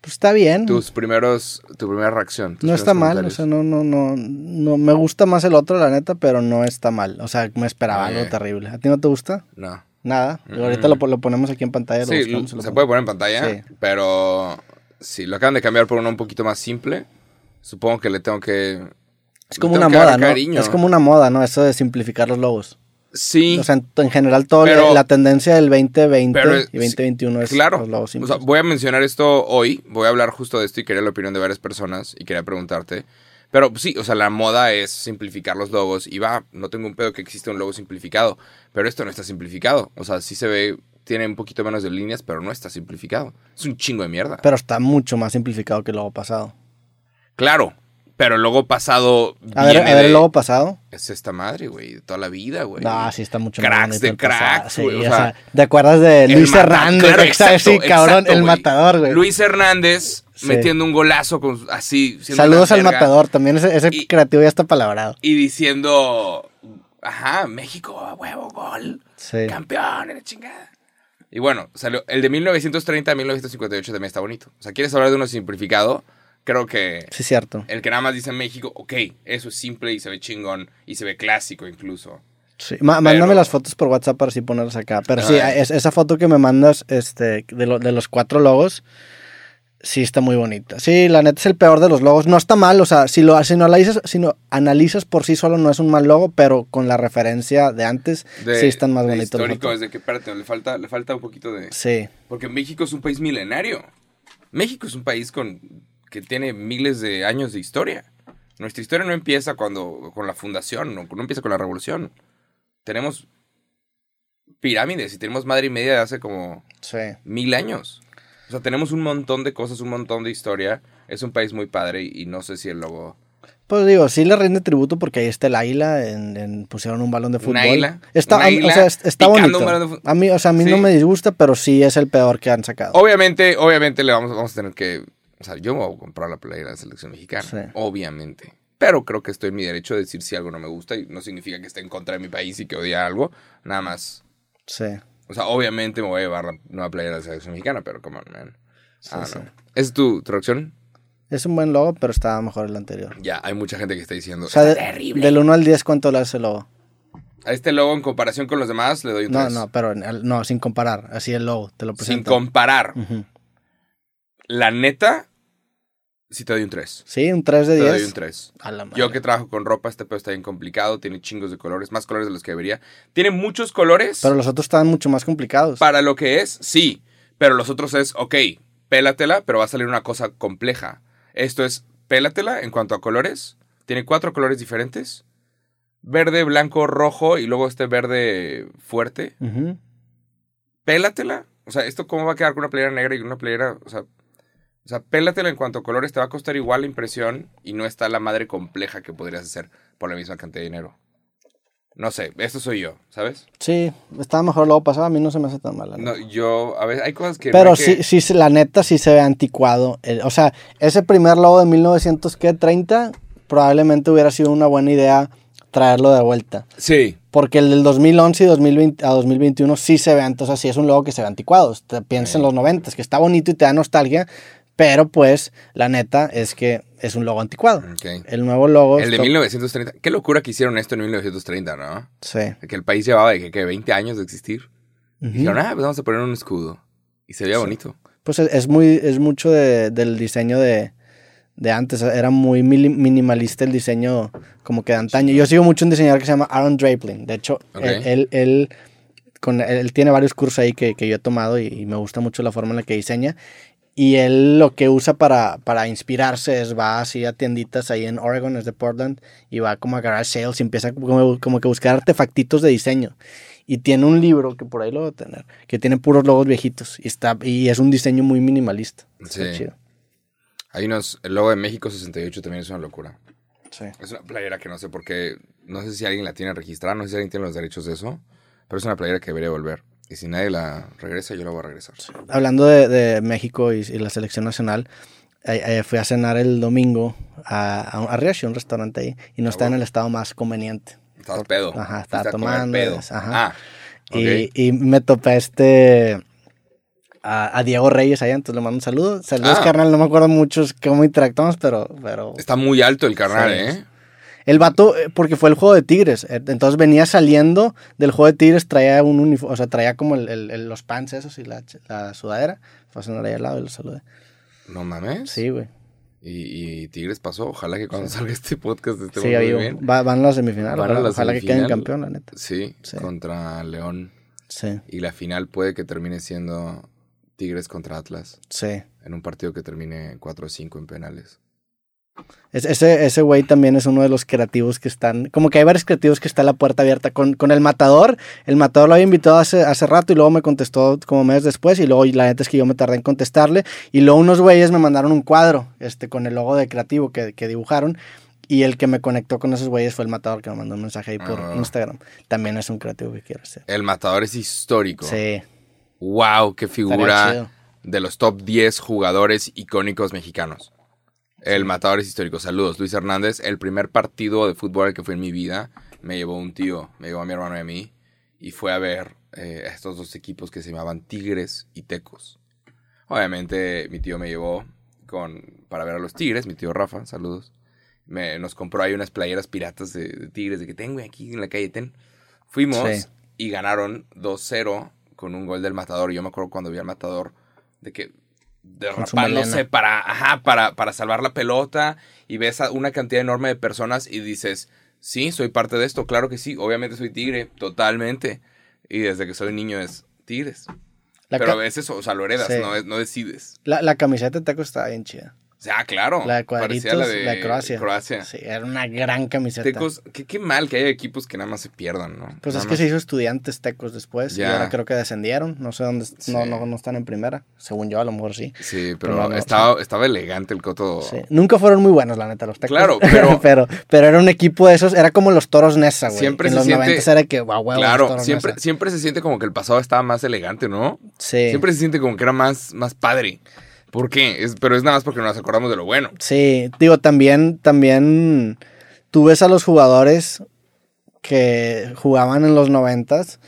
Speaker 1: Pues está bien.
Speaker 2: Tus primeros, tu primera reacción.
Speaker 1: No está mal, o sea, no, no, no, no, me gusta más el otro, la neta, pero no está mal. O sea, me esperaba algo terrible. ¿A ti no te gusta?
Speaker 2: No.
Speaker 1: Nada. Ahorita lo, lo ponemos aquí en pantalla. lo
Speaker 2: Sí,
Speaker 1: buscamos
Speaker 2: se
Speaker 1: lo
Speaker 2: puede poner en pantalla,
Speaker 1: Sí.
Speaker 2: pero sí, lo acaban de cambiar por uno un poquito más simple. Supongo que le tengo que
Speaker 1: Es como una moda, ¿no?
Speaker 2: cariño.
Speaker 1: Es como una moda, ¿no? Eso de simplificar los logos.
Speaker 2: Sí.
Speaker 1: O sea, en, en general, toda la tendencia del 2020
Speaker 2: Pero,
Speaker 1: y 2021 es
Speaker 2: claro.
Speaker 1: los
Speaker 2: O sea, voy a mencionar esto hoy. Voy a hablar justo de esto y quería la opinión de varias personas y quería preguntarte. Pero pues, sí, o sea, la moda es simplificar los logos y va, no tengo un pedo que existe un logo simplificado, pero esto no está simplificado. O sea, sí se ve, tiene un poquito menos de líneas, pero no está simplificado. Es un chingo de mierda.
Speaker 1: Pero está mucho más simplificado que el logo pasado.
Speaker 2: Claro, pero el logo pasado
Speaker 1: A ver, a ver el logo pasado.
Speaker 2: Es esta madre, güey, de toda la vida, güey.
Speaker 1: No, sí está mucho
Speaker 2: Cracks de cracks,
Speaker 1: Sí,
Speaker 2: o
Speaker 1: o
Speaker 2: sea,
Speaker 1: ¿te acuerdas de Luis Hernández?
Speaker 2: claro,
Speaker 1: Exacto, sí, cabrón,
Speaker 2: exacto,
Speaker 1: el matador, güey.
Speaker 2: Luis Hernández
Speaker 1: Sí.
Speaker 2: metiendo un golazo con así.
Speaker 1: Saludos al matador, también ese, ese
Speaker 2: Y-
Speaker 1: creativo ya está palabrado.
Speaker 2: Y diciendo, ajá, México, huevo, gol,
Speaker 1: Sí.
Speaker 2: campeón, la chingada. Y bueno, salió el de 1930 a 1958 también está bonito. O sea, ¿quieres hablar de uno simplificado? Creo que
Speaker 1: Sí, cierto.
Speaker 2: el que nada más dice México, ok, eso es simple y se ve chingón y se ve clásico incluso.
Speaker 1: Sí. Ma- Mándame
Speaker 2: Pero-
Speaker 1: las fotos por WhatsApp para así ponerlas acá. Pero sí, es- esa foto que me mandas este, de, lo- de los cuatro logos, sí está muy bonita. Sí, la neta es el peor de los logos. No está mal, o sea, si lo, si no analizas, si no analizas por sí solo no es un mal logo, pero con la referencia de antes,
Speaker 2: De-
Speaker 1: sí están más
Speaker 2: de
Speaker 1: bonitos.
Speaker 2: Histórico
Speaker 1: otros.
Speaker 2: es de que, espérate, le falta, le falta un poquito de...
Speaker 1: Sí,
Speaker 2: Porque México es un país milenario. México es un país con que tiene miles de años de historia. Nuestra historia no empieza cuando con la fundación, no, no empieza con la revolución. Tenemos pirámides y tenemos madre y media de hace como
Speaker 1: sí.
Speaker 2: mil años. O sea, tenemos un montón de cosas, un montón de historia. Es un país muy padre y, y no sé si el logo...
Speaker 1: Pues digo, sí le rinde tributo porque ahí está el águila, en, en- pusieron un balón de fútbol.
Speaker 2: águila,
Speaker 1: Está,
Speaker 2: águila
Speaker 1: o sea, bonito.
Speaker 2: un
Speaker 1: A mí, o sea, a mí no me disgusta, pero sí es el peor que han sacado.
Speaker 2: Obviamente, obviamente le vamos, vamos a tener que... O sea, yo me voy a comprar la playera de la selección mexicana.
Speaker 1: Sí.
Speaker 2: Obviamente. Pero creo que estoy en mi derecho de decir si algo no me gusta y no significa que esté en contra de mi país y que odie algo. Nada más.
Speaker 1: Sí.
Speaker 2: O sea, obviamente me voy a llevar la nueva playera de la selección mexicana, pero come on, man. Ah,
Speaker 1: sí.
Speaker 2: no. ¿Es tu, reacción?
Speaker 1: Es un buen logo, pero estaba mejor el anterior.
Speaker 2: Ya, hay mucha gente que está diciendo.
Speaker 1: O sea, de-
Speaker 2: "Está terrible.
Speaker 1: del 1 al 10, ¿cuánto le hace el logo?
Speaker 2: A este logo, en comparación con los demás, le doy un
Speaker 1: No,
Speaker 2: 3.
Speaker 1: no, pero en el- no, sin comparar. Así el logo, te lo
Speaker 2: Sin
Speaker 1: presento.
Speaker 2: comparar.
Speaker 1: Ujú.
Speaker 2: La neta, sí te doy un 3.
Speaker 1: Sí, un 3 de
Speaker 2: Te
Speaker 1: 10.
Speaker 2: doy un 3.
Speaker 1: A la madre.
Speaker 2: Yo que trabajo con ropa, este pedo está bien complicado, tiene chingos de colores, más colores de los que debería. Tiene muchos colores
Speaker 1: Pero los otros estaban mucho más complicados.
Speaker 2: para lo que es, sí, pero los otros es, ok, pélatela, pero va a salir una cosa compleja. Esto es, pélatela en cuanto a colores, tiene cuatro colores diferentes, verde, blanco, rojo y luego este verde fuerte.
Speaker 1: Ujú.
Speaker 2: Pélatela, o sea, ¿esto cómo va a quedar con una playera negra y una playera, o sea... O sea, pélatela en cuanto a colores, te va a costar igual la impresión y no está la madre compleja que podrías hacer por la misma cantidad de dinero. No sé, esto soy yo, ¿sabes?
Speaker 1: Sí, estaba mejor el logo pasado. A mí no se me hace tan mal.
Speaker 2: No, yo, a veces hay cosas que... no
Speaker 1: Pero
Speaker 2: que-
Speaker 1: sí, sí, la neta sí se ve anticuado. O sea, ese primer logo de 1930 probablemente hubiera sido una buena idea traerlo de vuelta.
Speaker 2: Sí,
Speaker 1: Porque el del 2011 y 2020 a 2021 sí se ve, entonces sí es un logo que se ve anticuado. Te piensas en los 90, que está bonito y te da nostalgia, pero pues la neta es que es un logo anticuado.
Speaker 2: ok.
Speaker 1: El nuevo logo...
Speaker 2: El de
Speaker 1: está-
Speaker 2: 1930. Qué locura que hicieron esto en 1930, ¿no?
Speaker 1: Sí.
Speaker 2: Que el país llevaba de que, que 20 años de existir. Y
Speaker 1: Ujú.
Speaker 2: dijeron, ah, pues vamos a poner un escudo. Y se veía bonito.
Speaker 1: Pues es, es muy, es mucho de- del diseño de, de antes. Era muy minimalista el diseño como que de antaño. Yo sigo mucho un diseñador que se llama Aaron Draplin. De hecho,
Speaker 2: Ok.
Speaker 1: él, él, él- con, él tiene varios cursos ahí que, que yo he tomado y, y me gusta mucho la forma en la que diseña. Y él lo que usa para, para inspirarse es va así a tienditas ahí en Oregon, es de Portland, y va como a garage sales y empieza como, como que a buscar artefactitos de diseño. Y tiene un libro, que por ahí lo voy a tener, que tiene puros logos viejitos. Y, está, y es un diseño muy minimalista. Está
Speaker 2: Sí.
Speaker 1: chido.
Speaker 2: Hay unos. El logo de México 68 también es una locura.
Speaker 1: Sí.
Speaker 2: Es una playera que no sé por qué. No sé si alguien la tiene registrada, no sé si alguien tiene los derechos de eso. Pero es una playera que debería volver. Y si nadie la regresa, yo la voy a regresar.
Speaker 1: Hablando de, de México y, y la selección nacional, eh, eh, fui a cenar el domingo a, a, un- a Riacho, un restaurante ahí, y no
Speaker 2: Ah,
Speaker 1: está en el estado más conveniente.
Speaker 2: Estabas pedo.
Speaker 1: Ajá, estaba tomando,
Speaker 2: pedo.
Speaker 1: ajá.
Speaker 2: Ah.
Speaker 1: Y, y me topé este. A, a Diego Reyes allá, entonces le mando un saludo. Saludos,
Speaker 2: Ah.
Speaker 1: carnal. No me acuerdo mucho cómo interactuamos, pero. pero
Speaker 2: Está muy alto el carnal,
Speaker 1: Sí.
Speaker 2: ¿eh?
Speaker 1: El vato, eh, porque fue el juego de Tigres. eh, Entonces venía saliendo del juego de Tigres, traía un uniforme, o sea, traía como el- el- el- los pants esos y la, sudadera. Fue a cenar ahí al lado y lo saludé.
Speaker 2: No mames.
Speaker 1: Sí, güey.
Speaker 2: Y, y Tigres pasó. Ojalá que cuando salga este podcast estemos
Speaker 1: Siga
Speaker 2: muy bien.
Speaker 1: Va- van a la semifinal.
Speaker 2: Van a
Speaker 1: ojalá
Speaker 2: la
Speaker 1: ojalá que queden campeón, la neta.
Speaker 2: Sí,
Speaker 1: Sí.
Speaker 2: contra León.
Speaker 1: Sí,
Speaker 2: Y la final puede que termine siendo Tigres contra Atlas.
Speaker 1: sí.
Speaker 2: En un partido que termine 4-5 en penales.
Speaker 1: Es- ese, ese güey también es uno de los creativos que están. Como que hay varios creativos que está la puerta abierta. Con, con el matador, el matador lo había invitado hace, hace rato y luego me contestó como meses después. Y luego la neta es que yo me tardé en contestarle. Y luego unos güeyes me mandaron un cuadro este, con el logo de creativo que, que dibujaron. Y el que me conectó con esos güeyes fue el matador que me mandó un mensaje ahí por
Speaker 2: Ah.
Speaker 1: Instagram. También es un creativo que quiero hacer.
Speaker 2: El matador es histórico.
Speaker 1: Sí,
Speaker 2: ¡Wow! ¡Qué figura de los top 10 jugadores icónicos mexicanos! El matador es histórico. Saludos, Luis Hernández. El primer partido de fútbol que fue en mi vida me llevó un tío, me llevó a mi hermano y a mí. Y fue a ver eh, a estos dos equipos que se llamaban Tigres y Tecos. Obviamente mi tío me llevó con, para ver a los Tigres, mi tío Rafa, saludos. Me, nos compró ahí unas playeras piratas de, de Tigres, de que tengo aquí en la calle Ten. Fuimos
Speaker 1: Sí.
Speaker 2: y ganaron 2-0 con un gol del Matador. Yo me acuerdo cuando vi al Matador de que derrapándose para, ajá, para, para salvar la pelota y ves a una cantidad enorme de personas y dices, sí, soy parte de esto, claro que sí, obviamente soy tigre, totalmente. Y desde que soy niño es tigres.
Speaker 1: La,
Speaker 2: Pero
Speaker 1: ca-
Speaker 2: es eso, o sea, lo heredas,
Speaker 1: Sí.
Speaker 2: no, no decides.
Speaker 1: la, la camiseta de Teco estaba bien chida.
Speaker 2: O sea, claro.
Speaker 1: La de cuadritos, la de, Croacia.
Speaker 2: Croacia.
Speaker 1: Sí, era una gran camiseta.
Speaker 2: Tecos, qué, qué mal que haya equipos que nada más se pierdan, ¿no?
Speaker 1: Pues
Speaker 2: Nada
Speaker 1: es que
Speaker 2: más-
Speaker 1: se hizo estudiantes tecos después y
Speaker 2: Ya.
Speaker 1: ahora creo que descendieron. No sé dónde.
Speaker 2: Sí.
Speaker 1: No, no, no están en primera. Según yo, a lo mejor sí.
Speaker 2: Sí,
Speaker 1: Pero
Speaker 2: pero
Speaker 1: no,
Speaker 2: estaba, estaba elegante el coto.
Speaker 1: Sí. Nunca fueron muy buenos, la neta, los tecos.
Speaker 2: Claro, pero-
Speaker 1: pero, pero era un equipo de esos. Era como los toros Nesa, güey.
Speaker 2: Siempre
Speaker 1: en
Speaker 2: se
Speaker 1: los
Speaker 2: siente-
Speaker 1: 90 era que, wow, los
Speaker 2: Claro, siempre, siempre se siente como que el pasado estaba más elegante, ¿no?
Speaker 1: Sí.
Speaker 2: Siempre se siente como que era más, más padre. ¿Por qué? Es, pero es nada más porque nos acordamos de lo bueno.
Speaker 1: Sí, digo, también, también tú ves a los jugadores que jugaban en los noventas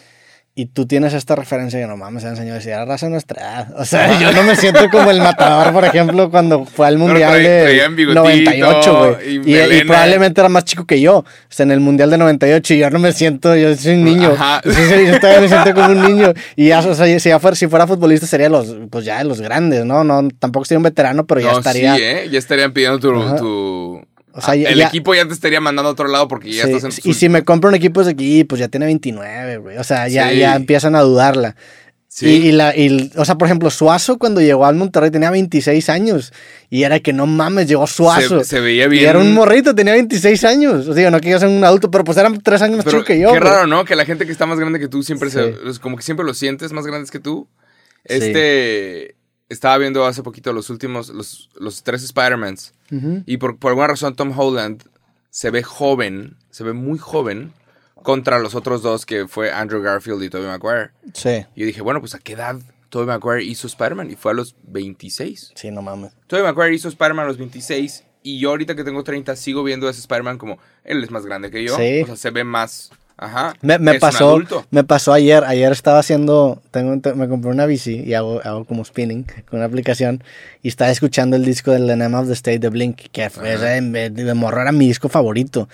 Speaker 1: y tú tienes esta referencia que no mames, ese señor decía, raza de nuestra edad. O sea, yo no me siento como el matador, por ejemplo, cuando fue al mundial de
Speaker 2: traían bigotito
Speaker 1: 98, güey.
Speaker 2: y
Speaker 1: Y, y probablemente era más chico que yo. O sea, en el mundial de 98 y yo no me siento, yo soy un niño.
Speaker 2: Ajá.
Speaker 1: Sí, sí, yo todavía me siento como un niño. Y ya, o sea, si, ya fuera, si fuera futbolista sería los, pues ya de los grandes, ¿no? No, tampoco sería un veterano, pero ya estaría.
Speaker 2: sí, ¿eh? Ya estarían pidiendo tu-
Speaker 1: O sea,
Speaker 2: Ah, el
Speaker 1: ya-
Speaker 2: equipo ya te estaría mandando a otro lado porque ya
Speaker 1: Sí,
Speaker 2: estás en
Speaker 1: Y si me compro un equipo de aquí, pues ya tiene 29, güey. O sea, ya,
Speaker 2: Sí.
Speaker 1: ya empiezan a dudarla.
Speaker 2: Sí.
Speaker 1: Y, y la, y, o sea, por ejemplo, Suazo cuando llegó al Monterrey tenía 26 años. Y era que no mames, llegó Suazo.
Speaker 2: Se, se veía
Speaker 1: Y
Speaker 2: bien.
Speaker 1: era un morrito, tenía 26 años. O sea, no que yo sea un adulto, pero pues eran tres años más
Speaker 2: Pero
Speaker 1: chico que yo.
Speaker 2: Qué raro, ¿no? Que la gente que está más grande que tú siempre
Speaker 1: Sí.
Speaker 2: se... Como que siempre lo sientes más grandes que tú. Este... Estaba viendo hace poquito los últimos... Los, los tres Spider-Mans. Y por, por alguna razón Tom Holland se ve joven, se ve muy joven contra los otros dos que fue Andrew Garfield y Tobey Maguire.
Speaker 1: Sí,
Speaker 2: Y yo dije, bueno, pues a qué edad Tobey Maguire hizo Spider-Man y fue a los 26.
Speaker 1: sí, no mames.
Speaker 2: Tobey Maguire hizo Spider-Man a los 26 y yo ahorita que tengo 30 sigo viendo a ese Spider-Man como él es más grande que yo.
Speaker 1: Sí.
Speaker 2: O sea, se ve más... Ajá.
Speaker 1: Me, me
Speaker 2: es
Speaker 1: pasó, me pasó ayer. Ayer estaba haciendo, tengo, me compré una bici y hago, hago como spinning con una aplicación y estaba escuchando el disco del The Name of the State de Blink, que fue,
Speaker 2: Ajá.
Speaker 1: de, de morro era mi disco favorito.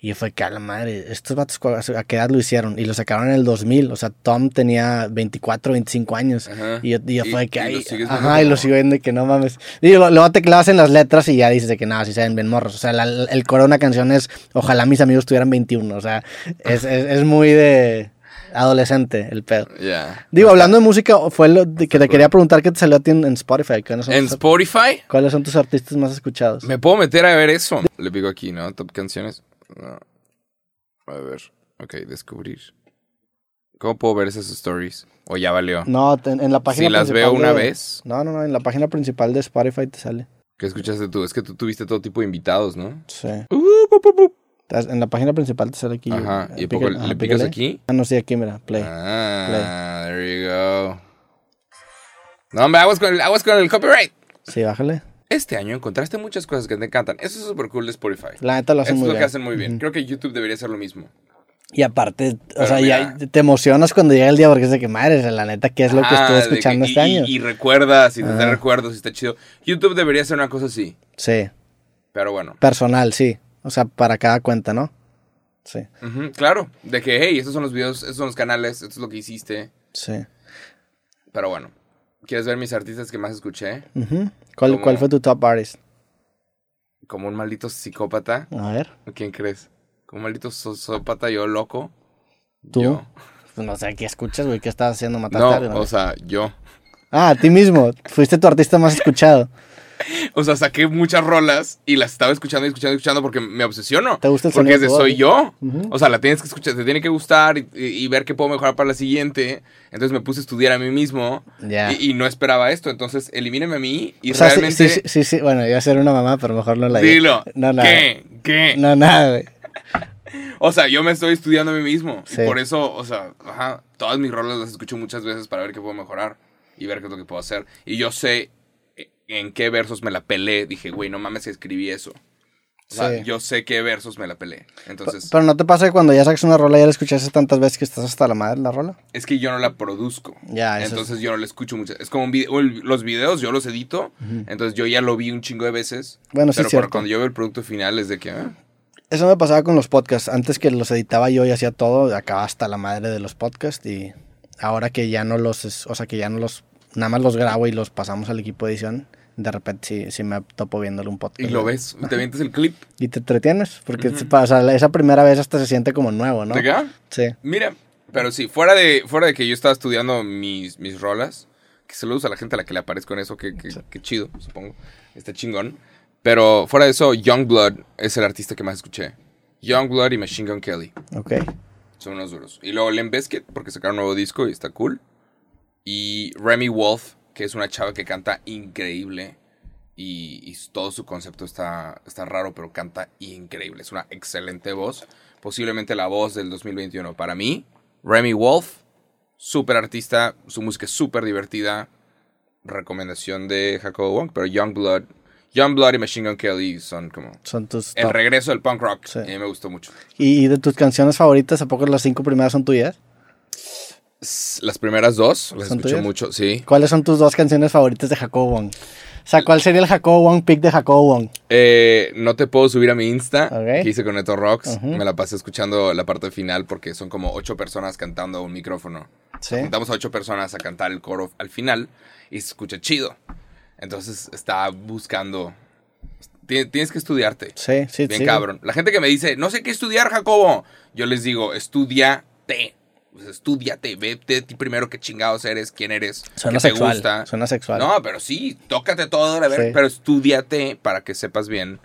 Speaker 1: Y fue que a la madre, estos vatos ¿cu- a qué edad lo hicieron y lo sacaron en el 2000. O sea, Tom tenía 24, 25 años.
Speaker 2: Ajá.
Speaker 1: Y yo, y yo
Speaker 2: Y-
Speaker 1: fue que
Speaker 2: y
Speaker 1: ahí, ajá, y lo sigo viendo de que no mames. Digo, luego te clavas en las letras y ya dices de que nada, si se ven bien morros. O sea, la- el coro de una canción es Ojalá mis amigos tuvieran 21. O sea, es, es, es muy de adolescente el pedo.
Speaker 2: Ya.
Speaker 1: Digo, hablando de música, fue lo que te quería preguntar qué te salió a ti en, en Spotify. ¿Cuáles son,
Speaker 2: En
Speaker 1: tus,
Speaker 2: Spotify
Speaker 1: ¿Cuáles son tus artistas más escuchados?
Speaker 2: me puedo meter a ver eso. Le pico aquí, ¿no? Top canciones. No. A ver. Ok, descubrir. ¿Cómo puedo ver esas stories? O ya valió.
Speaker 1: No, en la página
Speaker 2: Si las veo una
Speaker 1: de-
Speaker 2: vez.
Speaker 1: No, no, no, en la página principal de Spotify te sale.
Speaker 2: ¿Qué escuchaste tú? Es que tú tuviste todo tipo de invitados, ¿no?
Speaker 1: Sí. Estás- En la página principal te sale aquí.
Speaker 2: Ajá. ¿Y poco le picas aquí?
Speaker 1: Ah, no, sí, aquí, mira, play.
Speaker 2: Ah, there you go. No, hombre, aguas con, el, aguas con el copyright.
Speaker 1: Sí, bájale.
Speaker 2: Este año encontraste muchas cosas que te encantan. Eso es súper cool de Spotify.
Speaker 1: La neta lo
Speaker 2: Eso
Speaker 1: hacen
Speaker 2: es
Speaker 1: muy
Speaker 2: lo
Speaker 1: bien.
Speaker 2: que hacen muy bien. Creo que YouTube debería hacer lo mismo.
Speaker 1: Y aparte, o sea, ya te emocionas cuando llega el día porque es de que madre, la neta, ¿qué es lo que
Speaker 2: Ah,
Speaker 1: estuve
Speaker 2: de que-
Speaker 1: escuchando
Speaker 2: y-
Speaker 1: este año?
Speaker 2: Y, recuerdas, y te da
Speaker 1: Ajá.
Speaker 2: recuerdos, y está chido. YouTube debería hacer una cosa así.
Speaker 1: Sí,
Speaker 2: Pero bueno.
Speaker 1: personal, sí. O sea, para cada cuenta, ¿no? Sí,
Speaker 2: claro. De que, hey, estos son los videos, estos son los canales, esto es lo que hiciste.
Speaker 1: sí.
Speaker 2: Pero bueno. ¿Quieres ver mis artistas que más escuché?
Speaker 1: ¿Cuál,
Speaker 2: Como-
Speaker 1: ¿Cuál fue tu top artist?
Speaker 2: como un maldito psicópata.
Speaker 1: A ver,
Speaker 2: ¿Quién crees? Como un maldito sociópata, yo loco.
Speaker 1: tú.
Speaker 2: Yo.
Speaker 1: Pues no sé qué escuchas, güey. ¿Qué estás haciendo? ¿Mataste a alguien,
Speaker 2: No,
Speaker 1: o
Speaker 2: sea, yo.
Speaker 1: Ah, a ti mismo. Fuiste tu artista más escuchado.
Speaker 2: O sea, saqué muchas rolas y las estaba escuchando y escuchando y escuchando porque me obsesiono.
Speaker 1: ¿Te gusta el
Speaker 2: Porque es de soy yo.
Speaker 1: Ujú.
Speaker 2: O sea, la tienes que escuchar, te tiene que gustar y, y- ver qué puedo mejorar para la siguiente. Entonces me puse a estudiar a mí mismo
Speaker 1: Ya.
Speaker 2: y, y no esperaba esto. Entonces, elimíneme a mí y
Speaker 1: O sea,
Speaker 2: realmente.
Speaker 1: sí, sí, sí, sí. Bueno, iba a ser una mamá, pero mejor no la.
Speaker 2: Dilo.
Speaker 1: No, nada.
Speaker 2: ¿Qué? ¿Qué?
Speaker 1: No, nada, güey.
Speaker 2: O sea, yo me estoy estudiando a mí mismo.
Speaker 1: Sí.
Speaker 2: Y por eso, o sea, ajá, todas mis rolas las escucho muchas veces para ver qué puedo mejorar y ver qué es lo que puedo hacer. Y yo sé en qué versos me la pelé. Dije, güey, no mames escribí eso. O sea,
Speaker 1: Sí.
Speaker 2: yo sé qué versos me la pelé. Entonces,
Speaker 1: Pero no te pasa que cuando ya sacas una rola ya la escuchaste tantas veces que estás hasta la madre la rola.
Speaker 2: es que yo no la produzco.
Speaker 1: Ya, eso es-
Speaker 2: Entonces yo no la escucho mucho. Es como un video, los videos yo los edito. Entonces yo ya lo vi un chingo de veces.
Speaker 1: Bueno, sí,
Speaker 2: Pero
Speaker 1: cierto.
Speaker 2: cuando yo veo el producto final es de que... ah,
Speaker 1: Eso me pasaba con los podcasts. Antes que los editaba yo y hacía todo, acababa hasta la madre de los podcasts. Y ahora que ya no los, o sea, que ya no los, nada más los grabo y los pasamos al equipo de edición, de repente sí, sí me topo viéndolo un podcast.
Speaker 2: y lo ves, te avientas el clip.
Speaker 1: Y te entretienes, porque pasa- esa primera vez hasta se siente como nuevo, ¿no?
Speaker 2: ¿Te queda?
Speaker 1: Sí.
Speaker 2: Mira, pero sí, fuera de, fuera de que yo estaba estudiando mis, mis rolas, que saludos a la gente a la que le aparezco en eso, que, que, que chido, supongo, está chingón. Pero fuera de eso, Youngblood es el artista que más escuché. Youngblood y Machine Gun Kelly
Speaker 1: Ok.
Speaker 2: son unos duros. Y luego Limp Bizkit, porque sacaron un nuevo disco y está cool. Y Remy Wolf, que es una chava que canta increíble. Y, y todo su concepto está, está raro, pero canta increíble. Es una excelente voz. Posiblemente la voz del 2021. Para mí, Remy Wolf, súper artista. Su música es súper divertida. Recomendación de Jacobo Wong. Pero Youngblood, Youngblood y Machine Gun Kelly son como
Speaker 1: Son tus
Speaker 2: el
Speaker 1: top.
Speaker 2: regreso del punk rock.
Speaker 1: Sí.
Speaker 2: A mí me gustó mucho.
Speaker 1: ¿Y de tus canciones favoritas, a poco las cinco primeras son tuyas?
Speaker 2: Las primeras dos las
Speaker 1: ¿Son
Speaker 2: escuché
Speaker 1: tuyas?
Speaker 2: mucho, sí.
Speaker 1: ¿Cuáles son tus dos canciones favoritas de Jacobo Wong? O sea, ¿cuál sería el Jacobo Wong pick de Jacobo Wong?
Speaker 2: Eh, no te puedo subir a mi Insta, que hice con Neto Rocks. Me la pasé escuchando la parte final porque son como ocho personas cantando a un micrófono.
Speaker 1: Sí.
Speaker 2: Juntamos a ocho personas a cantar el coro al final y se escucha chido. Entonces estaba buscando. Tien- Tienes que estudiarte.
Speaker 1: Sí, sí,
Speaker 2: Bien
Speaker 1: sí.
Speaker 2: cabrón. La gente que me dice, no sé qué estudiar, Jacobo. Yo les digo, estudiate. Pues estudiate, vete a ti primero qué chingados eres, quién eres,
Speaker 1: Suena
Speaker 2: qué te gusta.
Speaker 1: Suena sexual.
Speaker 2: No, pero sí, tócate todo, la verdad,
Speaker 1: Sí.
Speaker 2: pero estudiate para que sepas bien.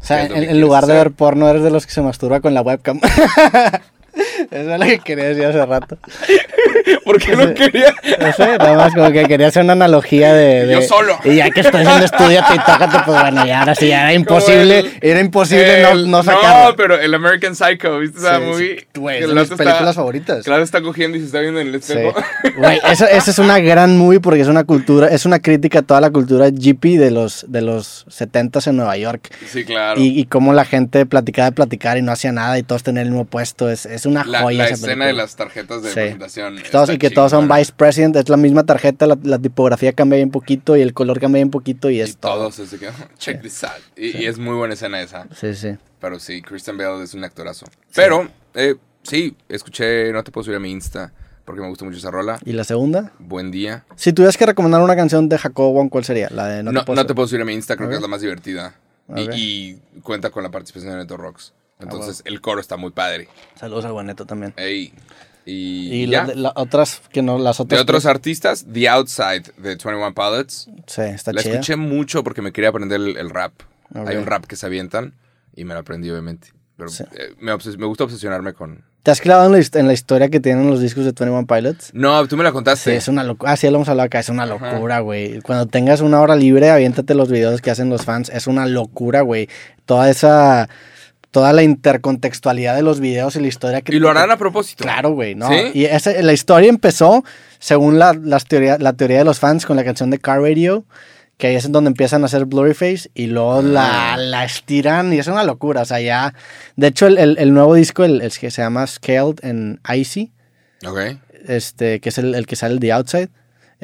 Speaker 1: o sea,
Speaker 2: ¿qué es lo
Speaker 1: en, lugar de ver porno, eres de los que se masturba con la webcam. Eso es lo que quería decir hace rato.
Speaker 2: Porque no quería.
Speaker 1: No sé, nada más como que quería hacer una analogía de... de-
Speaker 2: Yo solo.
Speaker 1: Y ya que estoy haciendo estudiate y tócate, pues bueno, ya ahora sí, ya era imposible,
Speaker 2: el-
Speaker 1: era imposible no,
Speaker 2: El-
Speaker 1: no sacarlo.
Speaker 2: No, pero el American Psycho, ¿viste esa
Speaker 1: Sí,
Speaker 2: movie?
Speaker 1: sí. Güey,
Speaker 2: Que
Speaker 1: es de mis películas
Speaker 2: está-
Speaker 1: favoritas.
Speaker 2: Claro, está cogiendo y se está viendo en el
Speaker 1: Sí.
Speaker 2: espejo.
Speaker 1: Güey, esa, esa es una gran movie porque es una cultura, es una crítica a toda la cultura hippie de los, de los 70s en Nueva York.
Speaker 2: Sí, claro.
Speaker 1: Y, y cómo la gente platicaba de platicar y no hacía nada y todos tenían el mismo puesto. Es, es una
Speaker 2: la,
Speaker 1: joya
Speaker 2: la
Speaker 1: esa
Speaker 2: escena
Speaker 1: película.
Speaker 2: de las tarjetas de
Speaker 1: Sí.
Speaker 2: presentación.
Speaker 1: Todos, y que todos son vice president, es la misma tarjeta, la, la tipografía cambia un poquito y el color cambia un poquito y
Speaker 2: Y
Speaker 1: es todo.
Speaker 2: todos así que, check this out. Y, y es muy buena escena esa.
Speaker 1: Sí, sí.
Speaker 2: Pero sí, Christian Bale es un actorazo. Pero, eh, sí, escuché, no te puedo subir a mi Insta porque me gusta mucho esa rola.
Speaker 1: ¿Y la segunda?
Speaker 2: Buen día.
Speaker 1: Si tuvieras que recomendar una canción de Jacobo Wong, ¿cuál sería? La de
Speaker 2: No,
Speaker 1: No, te puedo
Speaker 2: te puedo subir a mi Insta, creo que es la más divertida. Y, y cuenta con la participación de Neto Rocks.
Speaker 1: Ah,
Speaker 2: Entonces, el coro está muy padre.
Speaker 1: Saludos al Bueneto también.
Speaker 2: Ey, y,
Speaker 1: Y
Speaker 2: ya.
Speaker 1: la- de- la- otras que no, las
Speaker 2: De
Speaker 1: otras.
Speaker 2: otros artistas, The Outside de 21 Pilots.
Speaker 1: Sí, está
Speaker 2: La
Speaker 1: chida.
Speaker 2: escuché mucho porque me quería aprender el, el rap.
Speaker 1: Ok.
Speaker 2: Hay un rap que se avientan y me lo aprendí, obviamente. Pero
Speaker 1: Sí.
Speaker 2: eh, me, me gusta obsesionarme con.
Speaker 1: ¿Te has clavado en en la historia que tienen los discos de 21 Pilots?
Speaker 2: No, tú me la
Speaker 1: Sí,
Speaker 2: contaste.
Speaker 1: es una locura. Ah, sí, lo hemos hablado acá. Es una locura, güey. Cuando tengas una hora libre, aviéntate los videos que hacen los fans. Es una locura, güey. Toda esa. Toda la intercontextualidad de los videos y la historia que
Speaker 2: y lo harán a propósito.
Speaker 1: Claro, güey, ¿no?
Speaker 2: ¿Sí?
Speaker 1: Y esa- la historia empezó, según la, las teoría, la teoría de los fans, con la canción de Car Radio, que ahí es donde empiezan a hacer Blurryface y luego la,
Speaker 2: Ah.
Speaker 1: la estiran y es una locura. O sea, ya. De hecho, el, el- el nuevo disco, el, el que se llama Scaled en Icy, este, que es el, el que sale The Outside.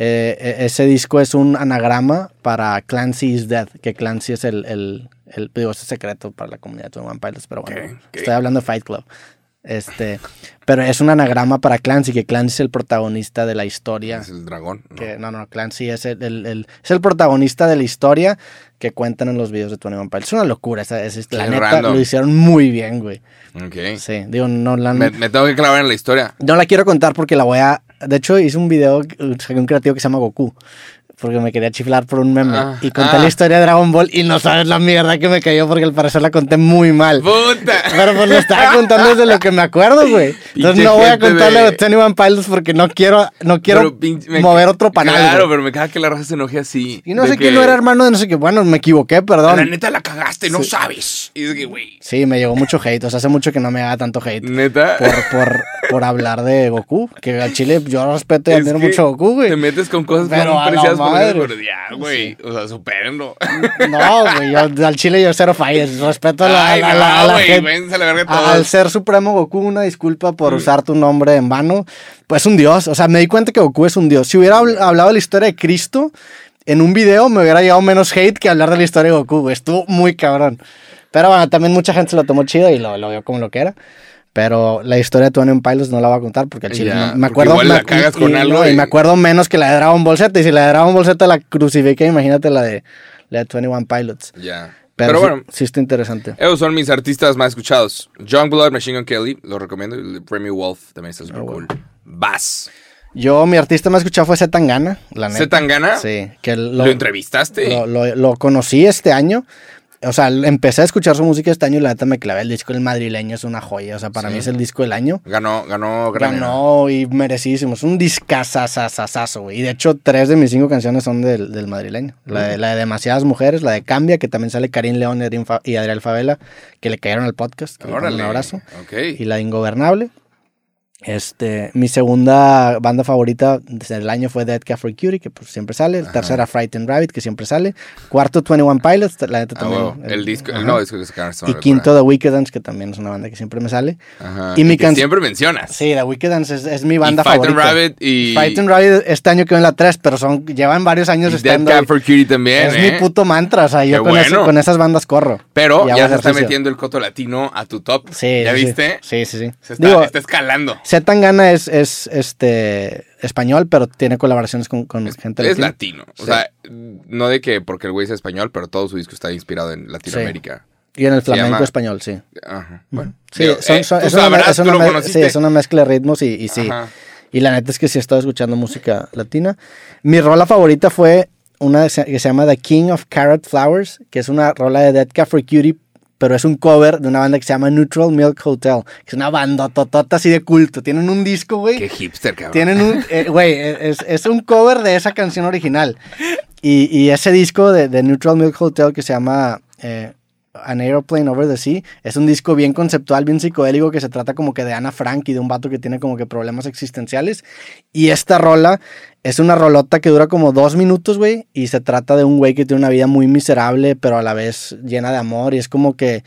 Speaker 1: Eh, e- ese disco es un anagrama para Clancy is Dead, que Clancy es el, el, el digo, es secreto para la comunidad de One Pilots, pero bueno, estoy hablando de Fight Club. Este, pero es un anagrama para Clancy, que Clancy es el protagonista de la historia.
Speaker 2: Es el dragón. ¿no?
Speaker 1: Que, no, no, Clancy es el, el- el- es el protagonista de la historia que cuentan en los videos de Tony One Pilots. Es una locura, esa, esa- la neta
Speaker 2: random.
Speaker 1: lo hicieron muy bien, güey.
Speaker 2: Ok.
Speaker 1: Sí, digo, no la
Speaker 2: Me, me tengo que clavar en la historia.
Speaker 1: no la quiero contar porque la voy a. De hecho, hice un video, saqué un creativo que se llama Goku. Porque me quería chiflar por un meme.
Speaker 2: Ah,
Speaker 1: y conté
Speaker 2: ah.
Speaker 1: la historia de Dragon Ball y no sabes la mierda que me cayó porque al parecer la conté muy mal.
Speaker 2: ¡Puta!
Speaker 1: Pero pues lo estaba contando desde lo que me acuerdo, güey. Entonces no voy a contarle
Speaker 2: de-
Speaker 1: a Tony One Pilots porque no quiero, no quiero
Speaker 2: me-
Speaker 1: mover otro panal.
Speaker 2: Claro, pero me caga que la raza se enoje así.
Speaker 1: Y no sé
Speaker 2: que,
Speaker 1: quién no era hermano de no sé qué. Bueno, me equivoqué, perdón.
Speaker 2: La neta la cagaste, no sabes. Y es que, güey.
Speaker 1: Sí, me llegó mucho hate. O sea, hace mucho que no me haga tanto hate.
Speaker 2: Neta.
Speaker 1: Por, por, por hablar de Goku. Que al Chile yo respeto y admiro mucho a Goku, güey.
Speaker 2: Te metes con cosas
Speaker 1: Pero la
Speaker 2: preciadas por
Speaker 1: madre.
Speaker 2: pero ya, güey. O sea, supérenlo.
Speaker 1: No, güey, yo al chile yo cero falles. Respeto a la,
Speaker 2: Ay,
Speaker 1: a la- a la
Speaker 2: güey,
Speaker 1: gente.
Speaker 2: a la todos.
Speaker 1: Al ser supremo Goku, una disculpa por usar tu nombre en vano. Pues un dios. O sea, me di cuenta que Goku es un dios. Si hubiera habl- hablado de la historia de Cristo en un video, me hubiera llegado menos hate que hablar de la historia de Goku. güey. Estuvo muy cabrón. Pero bueno, también mucha gente se lo tomó chido y lo, lo vio como lo que era. Pero la historia de Tony One Pilots no la voy a contar porque al chile
Speaker 2: Ya,
Speaker 1: no- me acuerdo.
Speaker 2: igual
Speaker 1: me
Speaker 2: la
Speaker 1: ac-
Speaker 2: cagas
Speaker 1: y-
Speaker 2: con
Speaker 1: y
Speaker 2: algo
Speaker 1: no, y
Speaker 2: y-
Speaker 1: me acuerdo menos que la de Dragon Ball Z. Y si la de Dragon Ball Z la crucifiqué, imagínate la de, la de 21 Pilots.
Speaker 2: Ya.
Speaker 1: Pero,
Speaker 2: Pero,
Speaker 1: sí,
Speaker 2: bueno,
Speaker 1: sí está interesante.
Speaker 2: esos son mis artistas más escuchados. Youngblood, Machine Gun Kelly, lo recomiendo. y Remy Wolf también está
Speaker 1: Ah,
Speaker 2: súper cool. Bass.
Speaker 1: Yo, mi artista más escuchado fue Zetangana, la neta.
Speaker 2: ¿Zetangana?
Speaker 1: Sí, que
Speaker 2: ¿Lo,
Speaker 1: lo,
Speaker 2: entrevistaste?
Speaker 1: lo, lo- lo conocí este año. O sea, empecé a escuchar su música este año y la neta me clavé. El disco El Madrileño es una joya. O sea, para
Speaker 2: Sí.
Speaker 1: mí es el disco del año.
Speaker 2: Ganó, ganó Grammy.
Speaker 1: Ganó y merecidísimo. Es un discazazazazo, güey. Y de hecho, tres de mis cinco canciones son del, del madrileño. La de, la de Demasiadas Mujeres, la de Cambia, que también sale Karim León y Adrián Favela, que le cayeron al podcast. que le
Speaker 2: Órale.
Speaker 1: Un abrazo.
Speaker 2: Ok.
Speaker 1: y la de Ingobernable. Este, mi segunda banda favorita del año fue Dead Cat for Cutie, que pues siempre sale. Tercera, Frightened Rabbit, que siempre sale. Cuarto, 21 Pilots, la neta
Speaker 2: Ah,
Speaker 1: también.
Speaker 2: huevo. el, disco, el nuevo disco que sacaron. está
Speaker 1: Y quinto, The Wicked Dance, que también es una banda que siempre me sale.
Speaker 2: Ajá.
Speaker 1: y
Speaker 2: Y,
Speaker 1: mi
Speaker 2: que
Speaker 1: can-
Speaker 2: siempre mencionas.
Speaker 1: Sí, The Wicked Dance es, es mi banda
Speaker 2: y
Speaker 1: favorita.
Speaker 2: Rabbit y,
Speaker 1: Frightened Rabbit este año quedó en la 3, pero son, llevan varios años
Speaker 2: y Dead
Speaker 1: estando.
Speaker 2: Cat
Speaker 1: ahí.
Speaker 2: for Cutie también,
Speaker 1: es
Speaker 2: ¿eh?
Speaker 1: mi puto mantra, o sea, yo con, ese-
Speaker 2: bueno.
Speaker 1: con esas bandas corro.
Speaker 2: Pero
Speaker 1: Y
Speaker 2: ya se está
Speaker 1: ejercicio.
Speaker 2: metiendo el coto latino a tu top.
Speaker 1: Sí,
Speaker 2: ¿Ya
Speaker 1: sí.
Speaker 2: viste?
Speaker 1: Sí, sí, sí.
Speaker 2: Se está,
Speaker 1: Digo,
Speaker 2: está escalando.
Speaker 1: Zetangana es, es este español, pero tiene colaboraciones con, con gente
Speaker 2: Es
Speaker 1: latina.
Speaker 2: latino. O
Speaker 1: Sí.
Speaker 2: sea, no de que porque el güey es español, pero todo su disco está inspirado en Latinoamérica.
Speaker 1: Y en el flamenco
Speaker 2: llama-
Speaker 1: español, sí.
Speaker 2: Ajá. Bueno.
Speaker 1: Sí,
Speaker 2: digo,
Speaker 1: son-
Speaker 2: eh,
Speaker 1: son- es, una, es me- sí, es una mezcla de ritmos y, y sí.
Speaker 2: Ajá.
Speaker 1: Y la neta es que sí he estado escuchando música latina. Mi rola favorita fue una que se que se llama The King of Carrot Flowers, que es una rola de Dead Cat for Cutie, pero es un cover de una banda que se llama Neutral Milk Hotel, que es una banda totota así de culto. Tienen un disco, güey.
Speaker 2: Qué hipster, cabrón.
Speaker 1: Tienen un, eh, güey, es, es un cover de esa canción original. Y, y ese disco de, de Neutral Milk Hotel que se llama eh, An Aeroplane Over the Sea, es un disco bien conceptual, bien psicodélico, que se trata como que de Ana Frank y de un vato que tiene como que problemas existenciales. Y esta rola es una rolota que dura como dos minutos, güey, y se trata de un güey que tiene una vida muy miserable, pero a la vez llena de amor, y es como que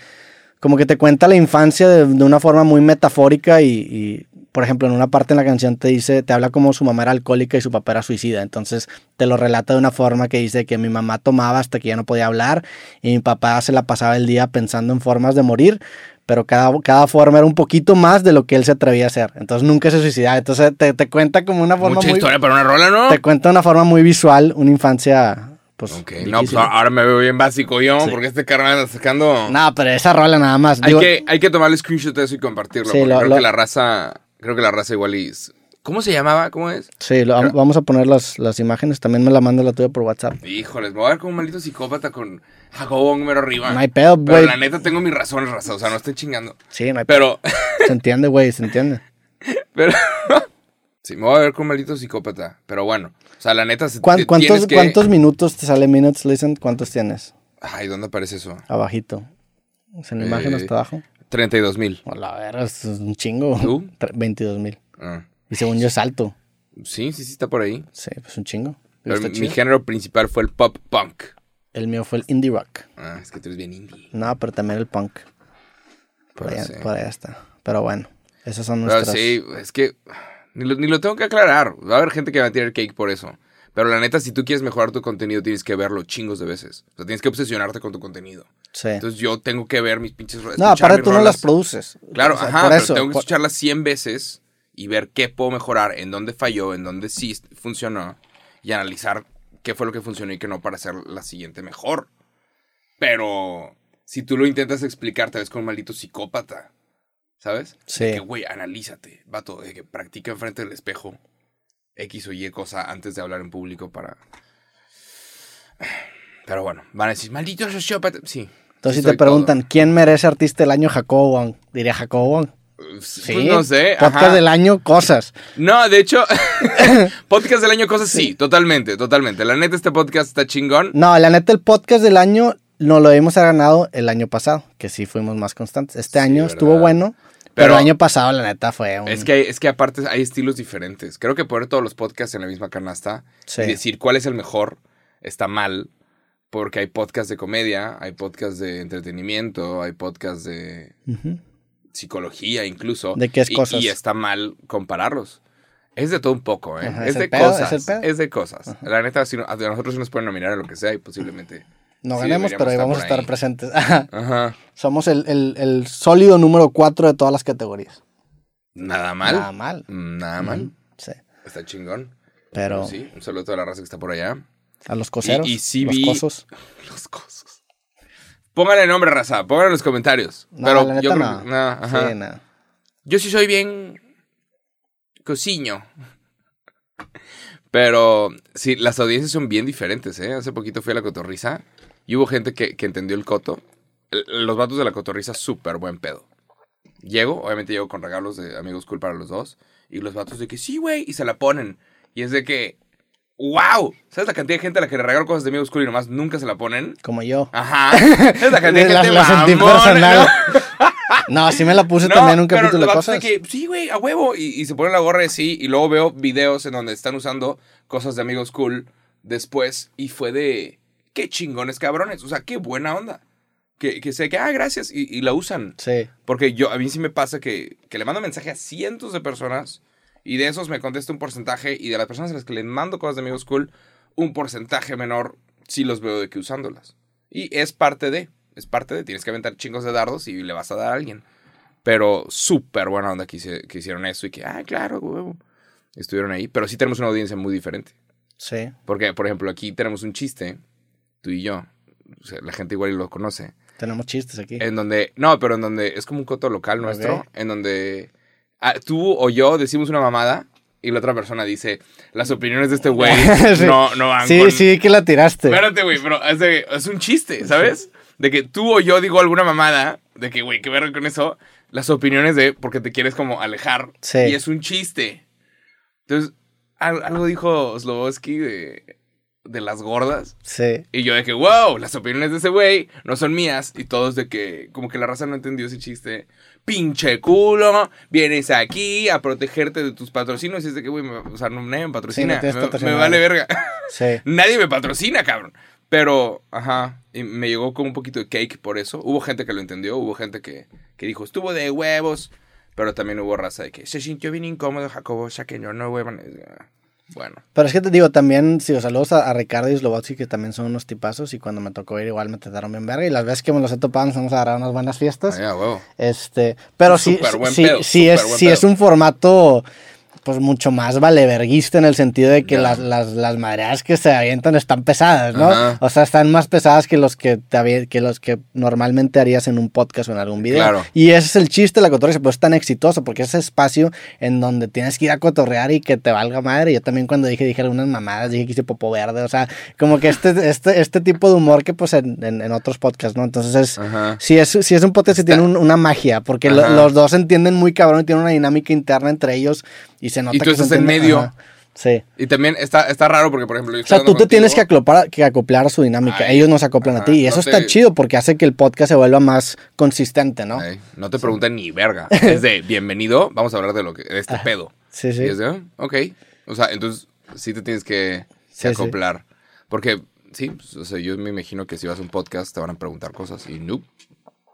Speaker 1: como que te cuenta la infancia de, una forma muy metafórica y, por ejemplo, en una parte en la canción te dice, te habla como su mamá era alcohólica y su papá era suicida. Entonces te lo relata de una forma que dice que mi mamá tomaba hasta que ya no podía hablar y mi papá se la pasaba el día pensando en formas de morir, pero cada, cada forma era un poquito más de lo que él se atrevía a hacer. Entonces nunca se suicidaba. Entonces te, te cuenta como una forma
Speaker 2: Mucha
Speaker 1: muy...
Speaker 2: historia para una rola, ¿no?
Speaker 1: Te cuenta de una forma muy visual, una infancia... Pues,
Speaker 2: Ok,
Speaker 1: difícil.
Speaker 2: no, pues ahora me veo bien básico yo,
Speaker 1: Sí.
Speaker 2: porque este carnal está sacando...
Speaker 1: No, pero esa rola nada más.
Speaker 2: hay,
Speaker 1: digo-
Speaker 2: que, hay que tomarle screenshot de eso y compartirlo,
Speaker 1: Sí,
Speaker 2: porque
Speaker 1: lo-
Speaker 2: creo
Speaker 1: lo-
Speaker 2: que la raza... Creo que la raza igual y... ¿Cómo se llamaba? ¿Cómo es?
Speaker 1: Sí, lo-
Speaker 2: Pero-
Speaker 1: vamos a poner las, las imágenes. También me la manda la tuya por WhatsApp.
Speaker 2: Híjoles, me voy a ver como un maldito psicópata con Jacobo número arriba.
Speaker 1: No hay pedo,
Speaker 2: Pero
Speaker 1: güey.
Speaker 2: la neta tengo mis razones, raza, o sea, no estoy chingando.
Speaker 1: Sí, no hay pedo.
Speaker 2: Pero...
Speaker 1: Se entiende, güey, se entiende.
Speaker 2: pero... sí, me voy a ver como un maldito psicópata, pero bueno. O sea, la neta... se-
Speaker 1: ¿Cuán-
Speaker 2: te-
Speaker 1: ¿Cuántos,
Speaker 2: tienes que-
Speaker 1: ¿Cuántos minutos te sale Minutes Listen? ¿Cuántos tienes?
Speaker 2: Ay, ¿dónde aparece eso?
Speaker 1: Abajito. ¿Es en la imagen
Speaker 2: Eh,
Speaker 1: hasta abajo?
Speaker 2: 32 mil.
Speaker 1: A la verga, es un chingo.
Speaker 2: ¿Tú?
Speaker 1: 22 mil.
Speaker 2: Ah.
Speaker 1: Y según yo es alto.
Speaker 2: Sí, sí, sí, está por ahí.
Speaker 1: Sí, pues un chingo.
Speaker 2: Pero mi
Speaker 1: chido.
Speaker 2: género principal fue el pop punk.
Speaker 1: El mío fue el indie rock.
Speaker 2: Ah, es que tú eres bien indie.
Speaker 1: No, pero también el punk. Por
Speaker 2: Pero
Speaker 1: allá,
Speaker 2: sí.
Speaker 1: por allá está. Pero bueno, esas son
Speaker 2: Pero
Speaker 1: nuestras...
Speaker 2: sí, es que ni lo, ni lo tengo que aclarar. Va a haber gente que va a tirar cake por eso. Pero la neta, si tú quieres mejorar tu contenido, tienes que verlo chingos de veces. O sea, tienes que obsesionarte con tu contenido.
Speaker 1: Sí.
Speaker 2: Entonces yo tengo que ver mis pinches
Speaker 1: no, aparte tú no las produces.
Speaker 2: Claro,
Speaker 1: O sea,
Speaker 2: ajá, pero
Speaker 1: eso,
Speaker 2: tengo que
Speaker 1: por-
Speaker 2: escucharlas 100 veces y ver qué puedo mejorar, en dónde falló, en dónde sí funcionó y analizar qué fue lo que funcionó y qué no para hacer la siguiente mejor. Pero si tú lo intentas explicar, te ves como un maldito psicópata, ¿sabes?
Speaker 1: Sí.
Speaker 2: De que, güey, analízate, vato, de que practica enfrente del espejo X o Y cosa antes de hablar en público para... Pero bueno, van a decir, maldito sociópata. Sí.
Speaker 1: Entonces, si te preguntan, ¿quién merece artista del año? Jacobo Wong. Diría Jacobo Wong.
Speaker 2: todo.
Speaker 1: Sí.
Speaker 2: Pues no sé.
Speaker 1: Podcast
Speaker 2: ajá.
Speaker 1: del año, cosas.
Speaker 2: No, de hecho, podcast del año, cosas sí, totalmente, totalmente. La neta, este podcast está chingón.
Speaker 1: No, la neta, el podcast del año no lo hemos ganado el año pasado, que sí fuimos más constantes. Este
Speaker 2: Sí,
Speaker 1: año
Speaker 2: ¿verdad?
Speaker 1: estuvo bueno, pero,
Speaker 2: Pero-
Speaker 1: el año pasado, la neta, fue un.
Speaker 2: Es que, hay- es que aparte hay estilos diferentes. Creo que poner todos los podcasts en la misma canasta
Speaker 1: Sí.
Speaker 2: y decir cuál es el mejor está mal. Porque hay podcasts de comedia, hay podcasts de entretenimiento, hay podcasts de psicología incluso.
Speaker 1: ¿De qué es
Speaker 2: y,
Speaker 1: cosas?
Speaker 2: Y está mal compararlos. Es de todo un poco, ¿eh?
Speaker 1: Ajá,
Speaker 2: es,
Speaker 1: es
Speaker 2: de
Speaker 1: pedo,
Speaker 2: cosas.
Speaker 1: es
Speaker 2: de cosas. La neta, si no- a nosotros nos pueden nominar en lo que sea y posiblemente.
Speaker 1: No
Speaker 2: sí,
Speaker 1: ganemos, pero ahí vamos a estar
Speaker 2: ahí.
Speaker 1: presentes. Ajá. Somos el, el- el sólido número 4 de todas las categorías.
Speaker 2: Nada mal.
Speaker 1: Nada mal.
Speaker 2: Nada mal.
Speaker 1: Sí.
Speaker 2: Está chingón.
Speaker 1: Pero
Speaker 2: Sí, un saludo a toda la raza que está por allá.
Speaker 1: a los coseros,
Speaker 2: Y- y sí
Speaker 1: los
Speaker 2: vi-
Speaker 1: cosos.
Speaker 2: Los cosos. Póngale nombre, raza. Póngale en los comentarios.
Speaker 1: No,
Speaker 2: Pero
Speaker 1: la neta
Speaker 2: yo creo
Speaker 1: no.
Speaker 2: que- no, ajá.
Speaker 1: Sí, no.
Speaker 2: Yo sí soy bien cociño. Pero sí, las audiencias son bien diferentes, ¿eh? Hace poquito fui a la cotorriza y hubo gente que, que entendió el coto. Los vatos de la cotorriza, súper buen pedo. Llego, obviamente llego con regalos de amigos cool para los dos. Y los vatos de que sí, güey, y se la ponen. Y es de que, wow, ¿sabes la cantidad de gente a la que le regalo cosas de amigos cool y nomás nunca se la ponen?
Speaker 1: Como yo.
Speaker 2: Ajá. ¿Sabes la cantidad de
Speaker 1: La-
Speaker 2: gente
Speaker 1: la sentí
Speaker 2: mamona,
Speaker 1: personal.
Speaker 2: ¿no?
Speaker 1: No, sí me la puse
Speaker 2: No,
Speaker 1: también en un
Speaker 2: pero
Speaker 1: capítulo de
Speaker 2: los vatos
Speaker 1: cosas.
Speaker 2: que, sí, güey, a huevo. Y, y se ponen la gorra así. Y luego veo videos en donde están usando cosas de amigos cool después. Y fue de, qué chingones cabrones. O sea, qué buena onda. Que, que sé que, ah, gracias. Y, y la usan.
Speaker 1: Sí.
Speaker 2: Porque yo, a mí sí me pasa que, que le mando mensaje a cientos de personas. Y de esos me contesta un porcentaje. Y de las personas a las que les mando cosas de amigos cool, un porcentaje menor sí los veo de que usándolas. Y es parte de, es parte de, tienes que aventar chingos de dardos y le vas a dar a alguien. Pero súper buena onda que, hice- que hicieron eso y que, ah, claro, huevo. Estuvieron ahí. Pero sí tenemos una audiencia muy diferente.
Speaker 1: Sí.
Speaker 2: Porque, por ejemplo, aquí tenemos un chiste, tú y yo. O sea, la gente igual lo conoce.
Speaker 1: Tenemos chistes aquí.
Speaker 2: En donde, no, pero en donde es como un coto local nuestro,
Speaker 1: Ok.
Speaker 2: en donde ah, tú o yo decimos una mamada y la otra persona dice, las opiniones de este güey
Speaker 1: Sí.
Speaker 2: no, no van
Speaker 1: sí,
Speaker 2: con...
Speaker 1: sí, que la tiraste.
Speaker 2: Espérate, güey, pero es, de- es un chiste, ¿sabes? De que tú o yo digo alguna mamada, de que, güey, qué verga con eso, las opiniones de, porque te quieres como alejar,
Speaker 1: Sí.
Speaker 2: y es un chiste. Entonces, al- algo dijo Sloboski de, de las gordas.
Speaker 1: Sí.
Speaker 2: Y yo de que, wow, las opiniones de ese güey no son mías. Y todos de que, como que la raza no entendió ese chiste. Pinche culo, vienes aquí a protegerte de tus patrocinios. Y es de que, güey, o sea, no, nadie me patrocina. me vale verga.
Speaker 1: Sí.
Speaker 2: nadie me patrocina, cabrón. Pero, ajá, y me llegó con un poquito de cake por eso. Hubo gente que lo entendió, hubo gente que, que dijo, estuvo de huevos. Pero también hubo raza de que se sintió bien incómodo, Jacobo, ya que yo no huevan. Bueno,
Speaker 1: Pero es que te digo, también, sí, saludos a, a Ricardo y Slobotsky, que también son unos tipazos, y cuando me tocó ir igual me trataron bien verga, y las veces que me los he topado nos vamos a dar unas buenas fiestas.
Speaker 2: ya, huevo.
Speaker 1: Este, pero sí, sí,
Speaker 2: pedo,
Speaker 1: sí es, sí es un formato pues mucho más valeverguista en el sentido de que las, las, las que se avientan están pesadas, ¿no?
Speaker 2: Ajá.
Speaker 1: O sea, están más pesadas que los que, te que los que normalmente harías en un podcast o en algún video.
Speaker 2: Claro.
Speaker 1: Y ese es el chiste de la cotorriza, pero es tan exitoso porque es ese espacio en donde tienes que ir a cotorrear y que te valga madre. Yo también cuando dije, dije algunas mamadas, dije que hice popo verde, o sea, como que este, este, este tipo de humor que pues en, en, en otros podcasts, ¿no? Entonces es. Sí, es, sí es un podcast
Speaker 2: Está-
Speaker 1: tiene un- una magia, porque lo- los dos entienden muy cabrón y tienen una dinámica interna entre ellos y se nota
Speaker 2: Y tú
Speaker 1: que se
Speaker 2: estás en medio.
Speaker 1: ajá, Sí.
Speaker 2: Y también está, está raro porque, por ejemplo, yo
Speaker 1: O sea, tú te tienes que acoplar, que acoplar a su dinámica.
Speaker 2: Ay,
Speaker 1: ellos no se acoplan a ti. Y eso
Speaker 2: no
Speaker 1: está chido porque hace que el podcast se vuelva más consistente, ¿no?
Speaker 2: Ay, no te preguntan ni verga. Es de bienvenido, vamos a hablar de lo que de este pedo.
Speaker 1: Sí, sí.
Speaker 2: Y es de, "Ah, ok. O sea, entonces sí te tienes que,
Speaker 1: Sí, sí.
Speaker 2: acoplar. Porque, sí, pues, o sea, yo me imagino que si vas a un podcast te van a preguntar cosas y no.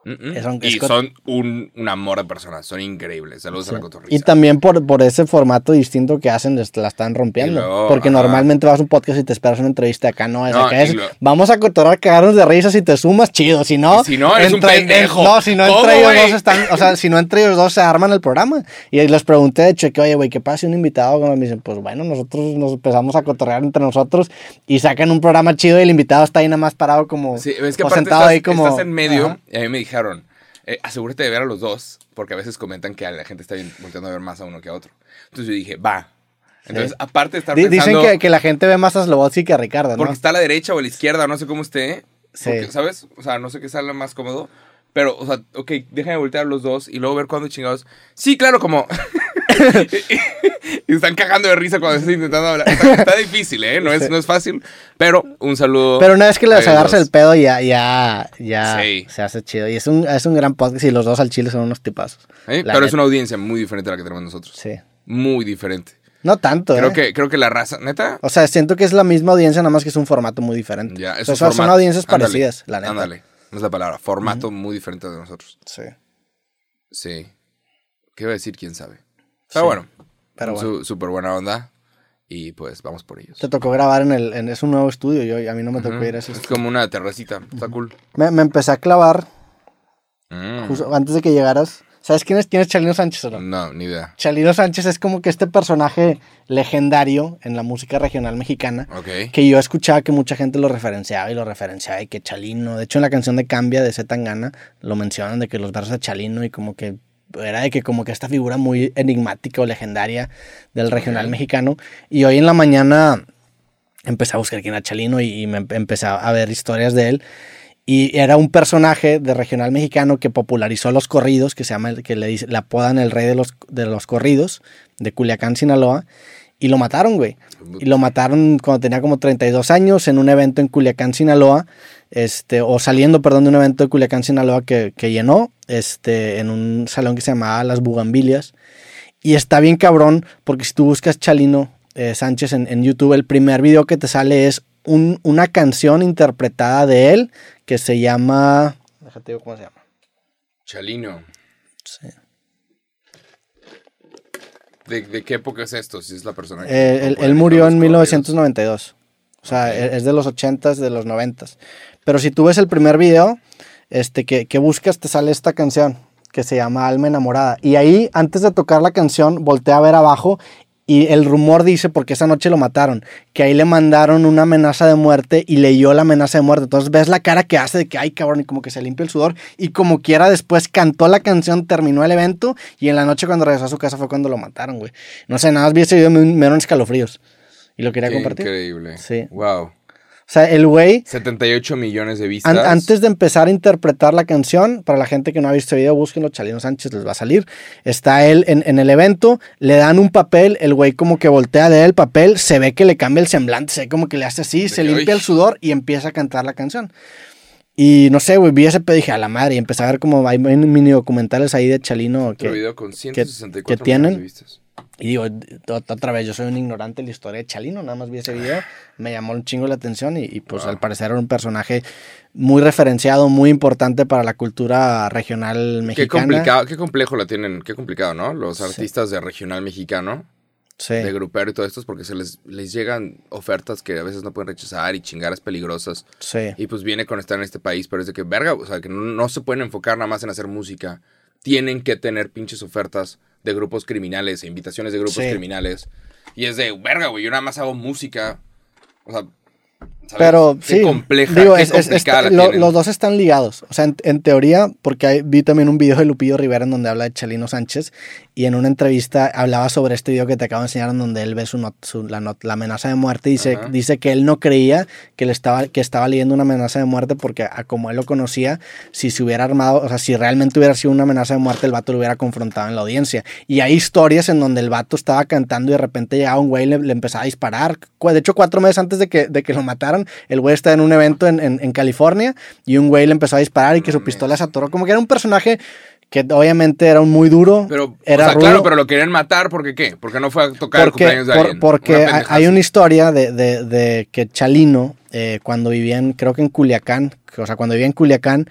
Speaker 2: Mm, mm.
Speaker 1: Son-
Speaker 2: y son un, un amor de personas, son increíbles. Saludos a la cotorriza.
Speaker 1: Y también por, por ese formato distinto que hacen, les- la están rompiendo.
Speaker 2: Luego,
Speaker 1: Porque
Speaker 2: ajá.
Speaker 1: normalmente vas a un podcast y te esperas una entrevista. Acá no es.
Speaker 2: No,
Speaker 1: acá es.
Speaker 2: lo-
Speaker 1: Vamos a cotorrar, cagarnos de risas si te sumas, chido. Si no.
Speaker 2: Si no, eres un pendejo.
Speaker 1: No, si no,
Speaker 2: ¿Cómo,
Speaker 1: entre ellos dos están. O sea, si no, entre ellos dos se arman el programa. Y les pregunté, de hecho, que oye, güey, ¿qué pasa si un invitado? Me dicen, pues bueno, nosotros nos empezamos a cotorrear entre nosotros y sacan un programa chido y el invitado está ahí nada más parado como.
Speaker 2: Sí, es que
Speaker 1: o
Speaker 2: aparte
Speaker 1: sentado
Speaker 2: estás,
Speaker 1: ahí como.
Speaker 2: estás en medio
Speaker 1: Ajá.
Speaker 2: y a mí me dijeron, eh, asegúrate de ver a los dos, porque a veces comentan que a la gente está bien- volteando a ver más a uno que a otro. Entonces yo dije, va. Entonces,
Speaker 1: Sí.
Speaker 2: aparte de estar
Speaker 1: Di-
Speaker 2: pensando,
Speaker 1: Dicen que, que la gente ve más a Slobotsky que a Ricardo, ¿no?
Speaker 2: porque está a la derecha o a la izquierda, no sé cómo esté,
Speaker 1: Sí.
Speaker 2: porque, ¿sabes? O sea, no sé qué sale más cómodo. Pero, o sea, ok, déjame voltear a los dos y luego ver cuándo chingados. Sí, claro, como. y están cagando de risa cuando estoy intentando hablar. Está, está difícil, ¿eh? No es, no es fácil. Pero un saludo.
Speaker 1: Pero una vez que les agarras el pedo, ya, ya, ya
Speaker 2: Sí.
Speaker 1: se hace chido. Y es un, es un gran podcast y los dos al chile son unos tipazos.
Speaker 2: ¿Eh? Pero es una audiencia muy diferente a la que tenemos nosotros.
Speaker 1: Sí.
Speaker 2: Muy diferente.
Speaker 1: No tanto,
Speaker 2: Creo
Speaker 1: ¿eh?
Speaker 2: que, creo que la raza, neta,
Speaker 1: O sea, siento que es la misma audiencia, nada más que es un formato muy diferente.
Speaker 2: ya,
Speaker 1: O
Speaker 2: es
Speaker 1: sea,
Speaker 2: un
Speaker 1: son, audiencias
Speaker 2: Ándale,
Speaker 1: parecidas, la neta.
Speaker 2: Ándale, no es la palabra. Formato muy diferente de nosotros.
Speaker 1: Sí.
Speaker 2: Sí. ¿Qué iba a decir? ¿Quién sabe? Pero
Speaker 1: Sí,
Speaker 2: bueno,
Speaker 1: pero
Speaker 2: súper buena onda. Y pues vamos por ellos.
Speaker 1: Te tocó grabar en el... En, es un nuevo estudio, yo, a mí no me tocó
Speaker 2: Ujú.
Speaker 1: ir a ese
Speaker 2: Es como una terracita. Está cool.
Speaker 1: Me, me empecé a clavar
Speaker 2: Mm.
Speaker 1: justo antes de que llegaras. ¿Sabes quién es, quién es Chalino Sánchez o no?
Speaker 2: No, ni idea.
Speaker 1: Chalino Sánchez es como que este personaje legendario en la música regional mexicana.
Speaker 2: Ok.
Speaker 1: que yo escuchaba que mucha gente lo referenciaba y lo referenciaba y que Chalino, de hecho en la canción de Cambia de Z Tangana lo mencionan de que los versos de Chalino y como que era de que como que esta figura muy enigmática o legendaria del regional
Speaker 2: Ok.
Speaker 1: mexicano y hoy en la mañana empecé a buscar quién era Chalino y, y me empe- empecé a ver historias de él y era un personaje de regional mexicano que popularizó los corridos, que se llama, que le, le apodan el rey de los, de los corridos, de Culiacán, Sinaloa, y lo mataron, güey. Y lo mataron cuando tenía como 32 años en un evento en Culiacán, Sinaloa, este, o saliendo, perdón, de un evento de Culiacán, Sinaloa que, que llenó, este, en un salón que se llamaba Las Bugambilias. Y está bien cabrón, porque si tú buscas Chalino eh, Sánchez en, en YouTube, el primer video que te sale es un- una canción interpretada de él que se llama... Déjate digo cómo se llama.
Speaker 2: Chalino.
Speaker 1: Sí.
Speaker 2: ¿De, de qué época es esto? Si es la persona que.
Speaker 1: Eh, él, murió en
Speaker 2: corridos.
Speaker 1: 1992. O sea, e- es de los 80s, de los 90s. Pero si tú ves el primer video este, que, que buscas, te sale esta canción que se llama Alma Enamorada. Y ahí, antes de tocar la canción, voltea a ver abajo y el rumor dice, porque esa noche lo mataron, que ahí le mandaron una amenaza de muerte y leyó la amenaza de muerte. Entonces ves la cara que hace de que, ay cabrón, y como que se limpia el sudor. Y como quiera, después cantó la canción, terminó el evento y en la noche cuando regresó a su casa fue cuando lo mataron, güey. No sé, nada más vi ese video, me, me dieron escalofríos. Y lo quería
Speaker 2: Qué
Speaker 1: compartir.
Speaker 2: Increíble.
Speaker 1: Sí.
Speaker 2: Wow.
Speaker 1: O sea, el güey,
Speaker 2: 78 millones de vistas.
Speaker 1: an- antes de empezar a interpretar la canción, para la gente que no ha visto el video, búsquenlo, Chalino Sánchez les va a salir. Está él en, en el evento, le dan un papel, el güey como que voltea a leer el papel, se ve que le cambia el semblante, se ve como que le hace así, se limpia el sudor y empieza a cantar la canción. Y no sé, güey, vi ese pedo y dije, a la madre, y empecé a ver como hay mini documentales ahí de Chalino que,
Speaker 2: video con 164
Speaker 1: que tienen.
Speaker 2: de vistas.
Speaker 1: Y digo, ot- otra vez, yo soy un ignorante de la historia de Chalino, nada más vi ese video, me llamó un chingo la atención y, y, pues
Speaker 2: Wow.
Speaker 1: al parecer era un personaje muy referenciado, muy importante para la cultura regional
Speaker 2: Qué
Speaker 1: mexicana.
Speaker 2: complicado, qué complejo la tienen, qué complicado, ¿no? Los
Speaker 1: Sí.
Speaker 2: artistas de regional mexicano,
Speaker 1: Sí,
Speaker 2: de grupero y todo esto, porque se les, les llegan ofertas que a veces no pueden rechazar y chingaras peligrosas.
Speaker 1: sí,
Speaker 2: Y pues viene con estar en este país, pero es de que, verga, o sea, que no, no se pueden enfocar nada más en hacer música. Tienen que tener pinches ofertas de grupos criminales, e invitaciones de grupos
Speaker 1: Sí.
Speaker 2: criminales. Y es de, verga, güey, yo nada más hago música. O sea, ¿sabes?
Speaker 1: Pero
Speaker 2: Qué
Speaker 1: sí,
Speaker 2: compleja,
Speaker 1: digo,
Speaker 2: qué
Speaker 1: es- es- está-
Speaker 2: la
Speaker 1: lo- los dos están ligados. O sea, en, en teoría, porque hay- vi también un video de Lupillo Rivera en donde habla de Chalino Sánchez y en una entrevista hablaba sobre este video que te acabo de enseñar en donde él ve su not- su- la, not- la amenaza de muerte y dice, dice que él no creía que, le estaba, que estaba leyendo una amenaza de muerte porque a como él lo conocía, si se hubiera armado, o sea, si realmente hubiera sido una amenaza de muerte, el vato lo hubiera confrontado en la audiencia. Y hay historias en donde el vato estaba cantando y de repente llegaba un güey y le, le empezaba a disparar. De hecho, cuatro meses antes de que, de que lo el güey estaba en un evento en, en- en California y un güey le empezó a disparar y que su pistola se atoró. Como que era un personaje que obviamente era un muy duro.
Speaker 2: Pero,
Speaker 1: era
Speaker 2: o sea,
Speaker 1: rudo.
Speaker 2: claro, pero lo querían matar, ¿porque qué? Porque no fue a tocar el
Speaker 1: Porque,
Speaker 2: cumpleaños de
Speaker 1: por-
Speaker 2: alguien.
Speaker 1: porque
Speaker 2: Una
Speaker 1: hay- una historia de, de- de que Chalino, eh, cuando vivía en, creo que en Culiacán, o sea, cuando vivía en Culiacán,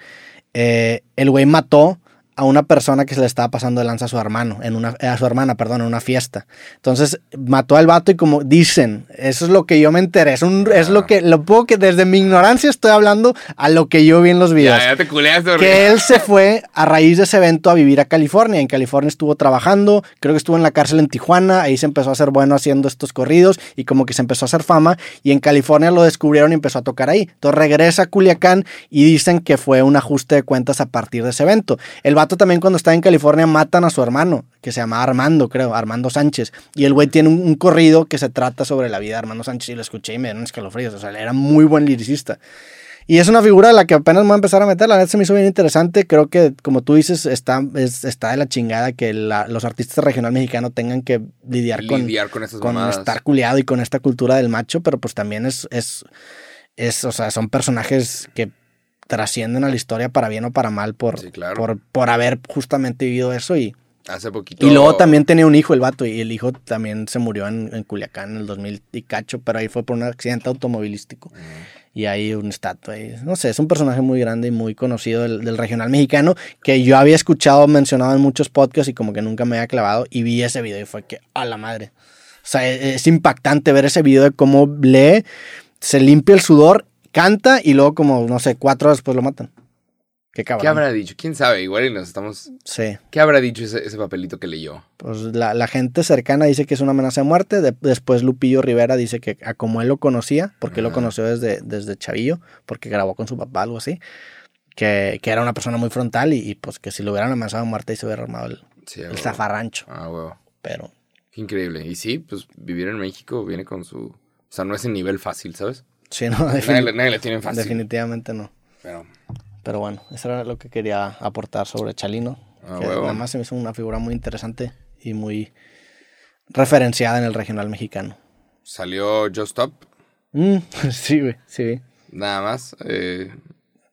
Speaker 1: eh, el güey mató a una persona que se le estaba pasando de lanza a su hermano, en una, a su hermana, perdón, en una fiesta. Entonces mató al vato y como dicen, eso es lo que yo me enteré, es, un, es lo que, lo poco que desde mi ignorancia estoy hablando a lo que yo vi en los videos.
Speaker 2: Ya, ya te culeaste,
Speaker 1: que él se fue a raíz de ese evento a vivir a California. En California estuvo trabajando, creo que estuvo en la cárcel en Tijuana, ahí se empezó a hacer bueno haciendo estos corridos y como que se empezó a hacer fama y en California lo descubrieron y empezó a tocar ahí. Entonces regresa a Culiacán y dicen que fue un ajuste de cuentas a partir de ese evento. El vato también cuando estaba en California matan a su hermano, que se llamaba Armando, creo, Armando Sánchez. Y el güey tiene un, un corrido que se trata sobre la vida de Armando Sánchez y lo escuché y me dieron escalofríos. O sea, era muy buen liricista. Y es una figura a la que apenas me voy a empezar a meter. La neta se me hizo bien interesante. Creo que, como tú dices, está, es- está de la chingada que la- los artistas regional mexicano tengan que lidiar, con,
Speaker 2: Lidiar con estas
Speaker 1: con
Speaker 2: mamadas.
Speaker 1: estar culiado y con esta cultura del macho, pero pues también es, es, es, o sea, son personajes que trascienden a la historia para bien o para mal por,
Speaker 2: Sí, claro.
Speaker 1: por, por haber justamente vivido eso y,
Speaker 2: Hace poquito.
Speaker 1: y luego también tenía un hijo el vato y el hijo también se murió en, en Culiacán en el 2000 y cacho, pero ahí fue por un accidente automovilístico. Y ahí un estatua. ahí. No sé, es un personaje muy grande y muy conocido del, del regional mexicano que yo había escuchado mencionado en muchos podcasts y como que nunca me había clavado y vi ese video y fue que, a la madre. O sea, e- es, impactante ver ese video de cómo lee, se limpia el sudor, canta y luego como, no sé, cuatro horas después lo matan. Qué cabrón.
Speaker 2: ¿Qué habrá dicho? ¿Quién sabe? Igual y nos estamos...
Speaker 1: Sí.
Speaker 2: ¿Qué habrá dicho ese, ese papelito que leyó?
Speaker 1: Pues la, la gente cercana dice que es una amenaza de muerte. de- después Lupillo Rivera dice que a como él lo conocía, porque él lo
Speaker 2: Ajá.
Speaker 1: conoció desde, desde chavillo, porque grabó con su papá, algo así, que, que era una persona muy frontal y, y, pues que si lo hubieran amenazado de muerte y se hubiera armado el,
Speaker 2: Sí,
Speaker 1: el zafarrancho.
Speaker 2: Ah, huevo.
Speaker 1: Pero
Speaker 2: Qué increíble. Y sí, pues vivir en México viene con su... O sea, no es en nivel fácil, ¿sabes?
Speaker 1: Sí, no,
Speaker 2: Nadie, le- nadie le tiene fácil.
Speaker 1: definitivamente no.
Speaker 2: Pero,
Speaker 1: Pero bueno, eso era lo que quería aportar sobre Chalino.
Speaker 2: Ah,
Speaker 1: que
Speaker 2: huevo.
Speaker 1: nada más se me hizo una figura muy interesante y muy referenciada en el regional mexicano.
Speaker 2: salió Just Stop,
Speaker 1: Mm, sí, güey, sí,
Speaker 2: nada más. Eh,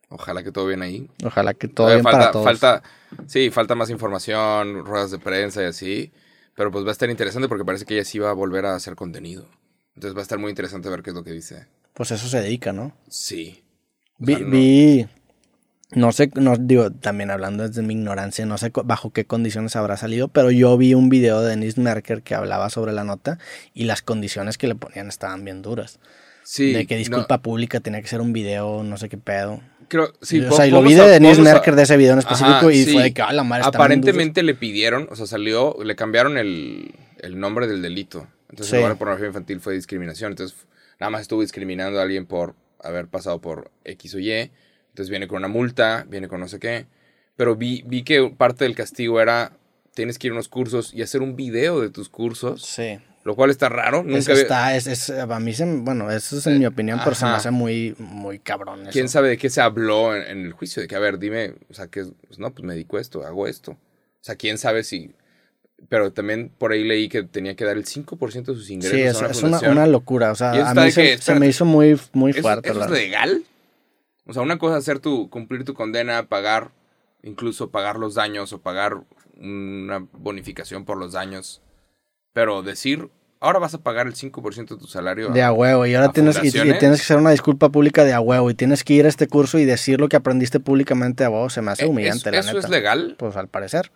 Speaker 2: ojalá que todo bien ahí.
Speaker 1: Ojalá que todo
Speaker 2: Todavía
Speaker 1: bien
Speaker 2: falta,
Speaker 1: para todos.
Speaker 2: falta, sí, falta más información, ruedas de prensa y así. Pero pues va a estar interesante porque parece que ella sí va a volver a hacer contenido. Entonces va a estar muy interesante ver qué es lo que dice.
Speaker 1: Pues eso se dedica, ¿no?
Speaker 2: Sí. O
Speaker 1: Vi,
Speaker 2: no-
Speaker 1: vi- no sé, no, digo, también hablando desde mi ignorancia, no sé bajo qué condiciones habrá salido, pero yo vi un video de Denise Merker que hablaba sobre la nota y las condiciones que le ponían estaban bien duras.
Speaker 2: sí,
Speaker 1: de que
Speaker 2: no,
Speaker 1: disculpa pública tenía que ser un video, no sé qué pedo.
Speaker 2: creo, sí,
Speaker 1: o sea, y lo vi de Denise Merker de ese video en específico
Speaker 2: Ajá,
Speaker 1: y
Speaker 2: sí.
Speaker 1: fue de que, ah, la madre
Speaker 2: Aparentemente le pidieron, o sea, salió, le cambiaron el, el nombre del delito. Entonces,
Speaker 1: Sí.
Speaker 2: pornografía infantil fue discriminación. Entonces, nada más estuvo discriminando a alguien por haber pasado por X o Y. Entonces, viene con una multa, viene con no sé qué. Pero vi, vi que parte del castigo era, tienes que ir a unos cursos y hacer un video de tus cursos,
Speaker 1: Sí.
Speaker 2: lo cual está raro. Nunca había-
Speaker 1: está, es, es- a mí se, bueno, eso es en mi opinión, pero se me
Speaker 2: Ajá.
Speaker 1: hace muy, muy cabrón eso.
Speaker 2: ¿Quién sabe de qué se habló en, en el juicio? De que, a ver, dime, o sea, que, pues, no, pues me dedico a esto, hago esto. O sea, ¿quién sabe si... Pero también por ahí leí que tenía que dar el 5% de sus ingresos
Speaker 1: Sí,
Speaker 2: a
Speaker 1: es,
Speaker 2: una
Speaker 1: es una, locura. O sea, a mí se,
Speaker 2: que,
Speaker 1: se
Speaker 2: espérate,
Speaker 1: me hizo muy, muy
Speaker 2: ¿Eso,
Speaker 1: fuerte.
Speaker 2: eso
Speaker 1: la
Speaker 2: es legal? O sea, una cosa es hacer tu, cumplir tu condena, pagar, incluso pagar los daños o pagar una bonificación por los daños. Pero decir, ahora vas a pagar el 5% de tu salario.
Speaker 1: De a huevo. Y ahora tienes, y, y tienes que hacer una disculpa pública de a huevo. Y tienes que ir a este curso y decir lo que aprendiste públicamente a huevo. Se me hace
Speaker 2: Eh,
Speaker 1: humillante,
Speaker 2: ¿Eso,
Speaker 1: la
Speaker 2: eso
Speaker 1: neta.
Speaker 2: es legal?
Speaker 1: Pues al parecer.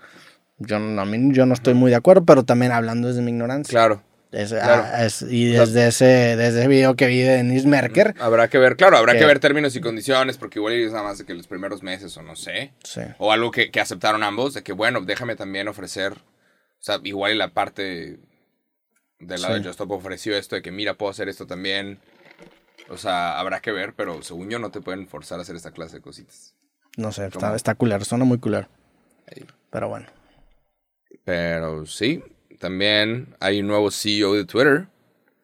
Speaker 1: Yo, no- a mí, yo no estoy muy de acuerdo, pero también hablando desde mi ignorancia.
Speaker 2: Claro.
Speaker 1: Es-
Speaker 2: claro.
Speaker 1: ah, es- y desde ese, desde ese video que vi de Denise Merker.
Speaker 2: Habrá que ver, claro, habrá
Speaker 1: Que-
Speaker 2: que ver términos y condiciones, porque igual es nada más de que los primeros meses o no sé.
Speaker 1: Sí.
Speaker 2: O algo que, que aceptaron ambos, de que bueno, déjame también ofrecer, o sea, igual la parte del lado
Speaker 1: Sí.
Speaker 2: de Just Stop ofreció esto de que mira, puedo hacer esto también. O sea, habrá que ver, pero según yo no te pueden forzar a hacer esta clase de cositas.
Speaker 1: No sé, está,
Speaker 2: ¿Cómo?
Speaker 1: está culero, suena muy culero. Pero bueno.
Speaker 2: Pero sí, también hay un nuevo CEO de Twitter.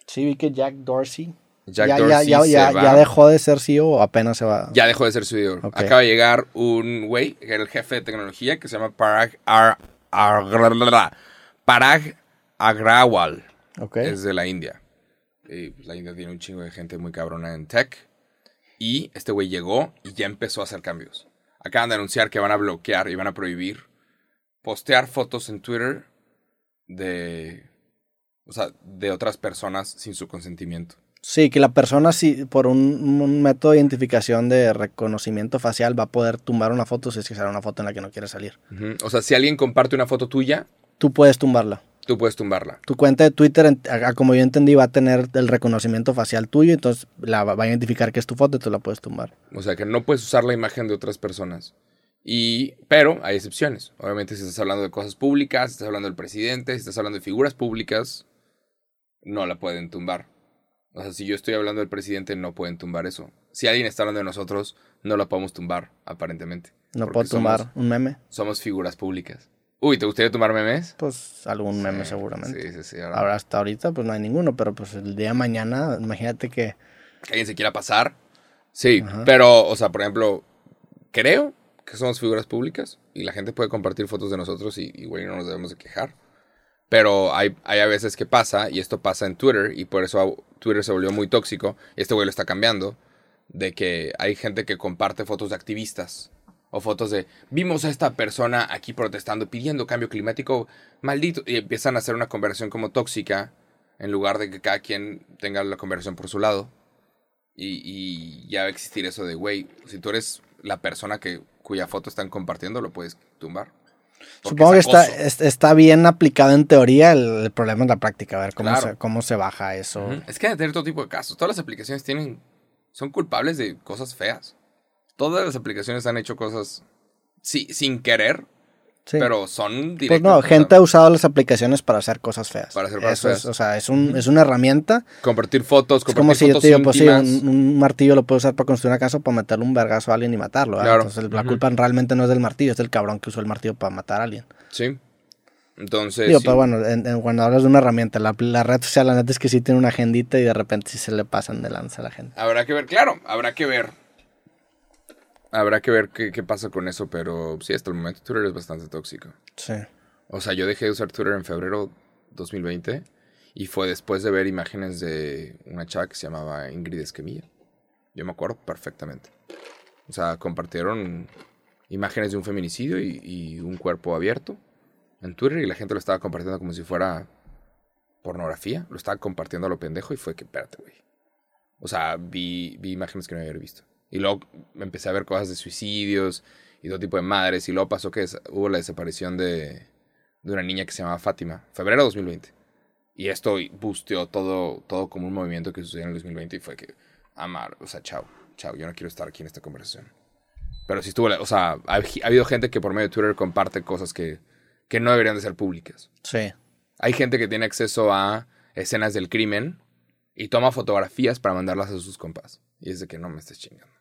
Speaker 1: Sí, vi que Jack Dorsey.
Speaker 2: Jack
Speaker 1: ya,
Speaker 2: Dorsey
Speaker 1: ya, ya,
Speaker 2: se
Speaker 1: ya,
Speaker 2: va.
Speaker 1: ya dejó de ser CEO o apenas se va.
Speaker 2: Ya dejó de ser CEO. Acaba de llegar un güey, que era el jefe de tecnología, que se llama Parag, Ar- Ar- Parag Agrawal.
Speaker 1: Ok.
Speaker 2: Es de la India. Y pues, la India tiene un chingo de gente muy cabrona en tech. Y este güey llegó y ya empezó a hacer cambios. Acaban de anunciar que van a bloquear y van a prohibir postear fotos en Twitter de. O sea, de otras personas sin su consentimiento.
Speaker 1: Sí, que la persona, sí, por un, un método de identificación de reconocimiento facial, va a poder tumbar una foto si es que será una foto en la que no quiere salir.
Speaker 2: O sea, si alguien comparte una foto tuya,
Speaker 1: Tú puedes tumbarla.
Speaker 2: tú puedes tumbarla.
Speaker 1: Tu cuenta de Twitter, a- a- como yo entendí, va a tener el reconocimiento facial tuyo, entonces la va a identificar que es tu foto y tú la puedes tumbar.
Speaker 2: O sea, que no puedes usar la imagen de otras personas. Y, pero hay excepciones. Obviamente, si estás hablando de cosas públicas, si estás hablando del presidente, si estás hablando de figuras públicas, no la pueden tumbar. O sea, si yo estoy hablando del presidente, no pueden tumbar eso. Si alguien está hablando de nosotros, no la podemos tumbar, aparentemente.
Speaker 1: No puedo tumbar
Speaker 2: somos-
Speaker 1: un meme.
Speaker 2: Somos figuras públicas. Uy, ¿te gustaría tumbar memes?
Speaker 1: Pues algún meme
Speaker 2: Sí,
Speaker 1: seguramente.
Speaker 2: Sí, sí, sí. ahora-
Speaker 1: Ahora hasta ahorita pues no hay ninguno, pero pues el día de mañana, imagínate que...
Speaker 2: que alguien se quiera pasar. Sí,
Speaker 1: Ajá.
Speaker 2: pero, o sea, por ejemplo, creo que somos figuras públicas y la gente puede compartir fotos de nosotros y igual no nos debemos de quejar. Pero hay, hay a veces que pasa, y esto pasa en Twitter, y por eso Twitter se volvió muy tóxico, y este güey lo está cambiando, de que hay gente que comparte fotos de activistas. O fotos de, vimos a esta persona aquí protestando, pidiendo cambio climático, maldito. Y empiezan a hacer una conversación como tóxica, en lugar de que cada quien tenga la conversación por su lado. Y, y ya va a existir eso de, güey, si tú eres la persona que, cuya foto están compartiendo, lo puedes tumbar.
Speaker 1: Supongo que
Speaker 2: es
Speaker 1: está, está bien aplicado en teoría, el, el problema es la práctica, a ver cómo,
Speaker 2: Claro.
Speaker 1: se, cómo se baja eso.
Speaker 2: Es que hay de tener todo tipo de casos. Todas las aplicaciones tienen, son culpables de cosas feas. Todas las aplicaciones han hecho cosas sí, sin querer,
Speaker 1: Sí.
Speaker 2: pero son
Speaker 1: Pues
Speaker 2: directas.
Speaker 1: no,
Speaker 2: contra-
Speaker 1: gente ha usado las aplicaciones para hacer cosas feas.
Speaker 2: Para hacer cosas
Speaker 1: Eso es,
Speaker 2: feas.
Speaker 1: o sea, es, un, es una herramienta.
Speaker 2: Compartir fotos,
Speaker 1: Es
Speaker 2: compartir
Speaker 1: como si yo
Speaker 2: fotos
Speaker 1: te digo, pues sí, un, un martillo lo puedo usar para construir una casa o para meterle un vergazo a alguien y matarlo. ¿verdad?
Speaker 2: Claro.
Speaker 1: Entonces la culpa realmente no es del martillo, es del cabrón que usó el martillo para matar a alguien.
Speaker 2: Sí. Entonces,
Speaker 1: Digo,
Speaker 2: sí.
Speaker 1: pero bueno, en- en- cuando hablas de una herramienta, la, la red social, la neta es que sí tiene una agendita y de repente sí se le pasan de lanza a la gente.
Speaker 2: Habrá que ver, claro, habrá que ver. Habrá que ver qué, qué pasa con eso, pero sí, hasta el momento Twitter es bastante tóxico.
Speaker 1: Sí.
Speaker 2: O sea, yo dejé de usar Twitter en febrero 2020 y fue después de ver imágenes de una chava que se llamaba Ingrid Esquemilla. Yo me acuerdo perfectamente. O sea, compartieron imágenes de un feminicidio y, y un cuerpo abierto en Twitter y la gente lo estaba compartiendo como si fuera pornografía. Lo estaba compartiendo a lo pendejo y fue que, espérate, güey. O sea, vi, vi imágenes que no había visto. Y luego empecé a ver cosas de suicidios y todo tipo de madres. Y luego pasó que hubo la desaparición de, de una niña que se llamaba Fátima. Febrero de 2020. Y esto busteó todo, todo como un movimiento que sucedió en el 2020 y fue que, amar, o sea, chao, chao, yo no quiero estar aquí en esta conversación. Pero si estuvo, la- o sea, ha, ha habido gente que por medio de Twitter comparte cosas que, que no deberían de ser públicas.
Speaker 1: Sí.
Speaker 2: Hay gente que tiene acceso a escenas del crimen y toma fotografías para mandarlas a sus compas. Y es de que no me estés chingando.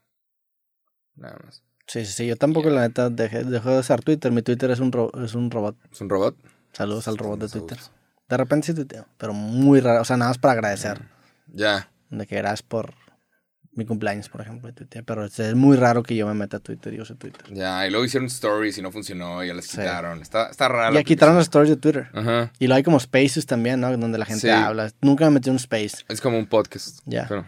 Speaker 2: Nada más.
Speaker 1: Sí, sí, sí. Yo tampoco, la neta, dejé, dejé de usar Twitter. Mi Twitter es un, ro- es un robot.
Speaker 2: ¿Es un robot?
Speaker 1: Saludos al robot de
Speaker 2: Saludos.
Speaker 1: Twitter. De repente sí tuiteo, pero muy raro. O sea, nada más para agradecer.
Speaker 2: Ya.
Speaker 1: De que gracias por mi cumpleaños, por ejemplo. Pero es muy raro que yo me meta a Twitter y use Twitter.
Speaker 2: Ya. Y luego hicieron stories y no funcionó y ya las
Speaker 1: Sí.
Speaker 2: quitaron. Está, está rara. la
Speaker 1: Ya quitaron
Speaker 2: aplicación.
Speaker 1: stories de Twitter.
Speaker 2: Ajá.
Speaker 1: Y luego hay como spaces también, ¿no? Donde la gente
Speaker 2: Sí.
Speaker 1: habla. Nunca me metí un space,
Speaker 2: Es como un podcast.
Speaker 1: Ya.
Speaker 2: Pero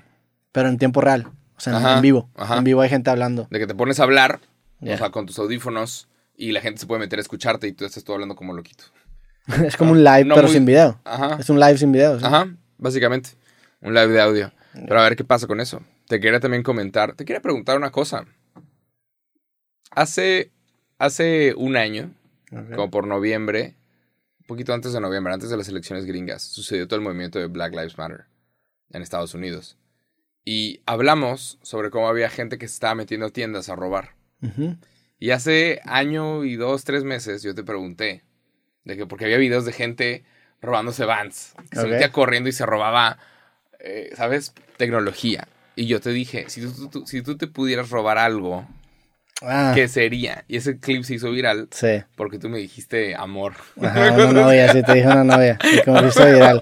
Speaker 1: pero en tiempo real. O sea, en,
Speaker 2: Ajá,
Speaker 1: en vivo.
Speaker 2: ajá.
Speaker 1: En vivo hay gente hablando.
Speaker 2: de que te pones a hablar, o sea, con tus audífonos y la gente se puede meter a escucharte y tú estás todo hablando como loquito.
Speaker 1: es como un live,
Speaker 2: No
Speaker 1: pero
Speaker 2: muy-
Speaker 1: sin video.
Speaker 2: Ajá.
Speaker 1: Es un live sin video. ¿sí?
Speaker 2: Ajá, básicamente. Un live de audio. Pero a ver qué pasa con eso. Te quería también comentar, te quería preguntar una cosa. Hace, hace un año, como por noviembre, un poquito antes de noviembre, antes de las elecciones gringas, sucedió todo el movimiento de Black Lives Matter en Estados Unidos. Y hablamos sobre cómo había gente que se estaba metiendo a tiendas a robar. Y hace año y dos, tres meses yo te pregunté de que porque había videos de gente robándose vans, que se
Speaker 1: Ok.
Speaker 2: metía corriendo y se robaba, eh, ¿sabes? Tecnología. Y yo te dije, si tú, tú- si tú te pudieras robar algo,
Speaker 1: Ah,
Speaker 2: ¿qué sería? Y ese clip se hizo viral
Speaker 1: sí.
Speaker 2: porque tú me dijiste amor.
Speaker 1: Ajá, una novia, sí, te dije una novia. Y como hizo viral.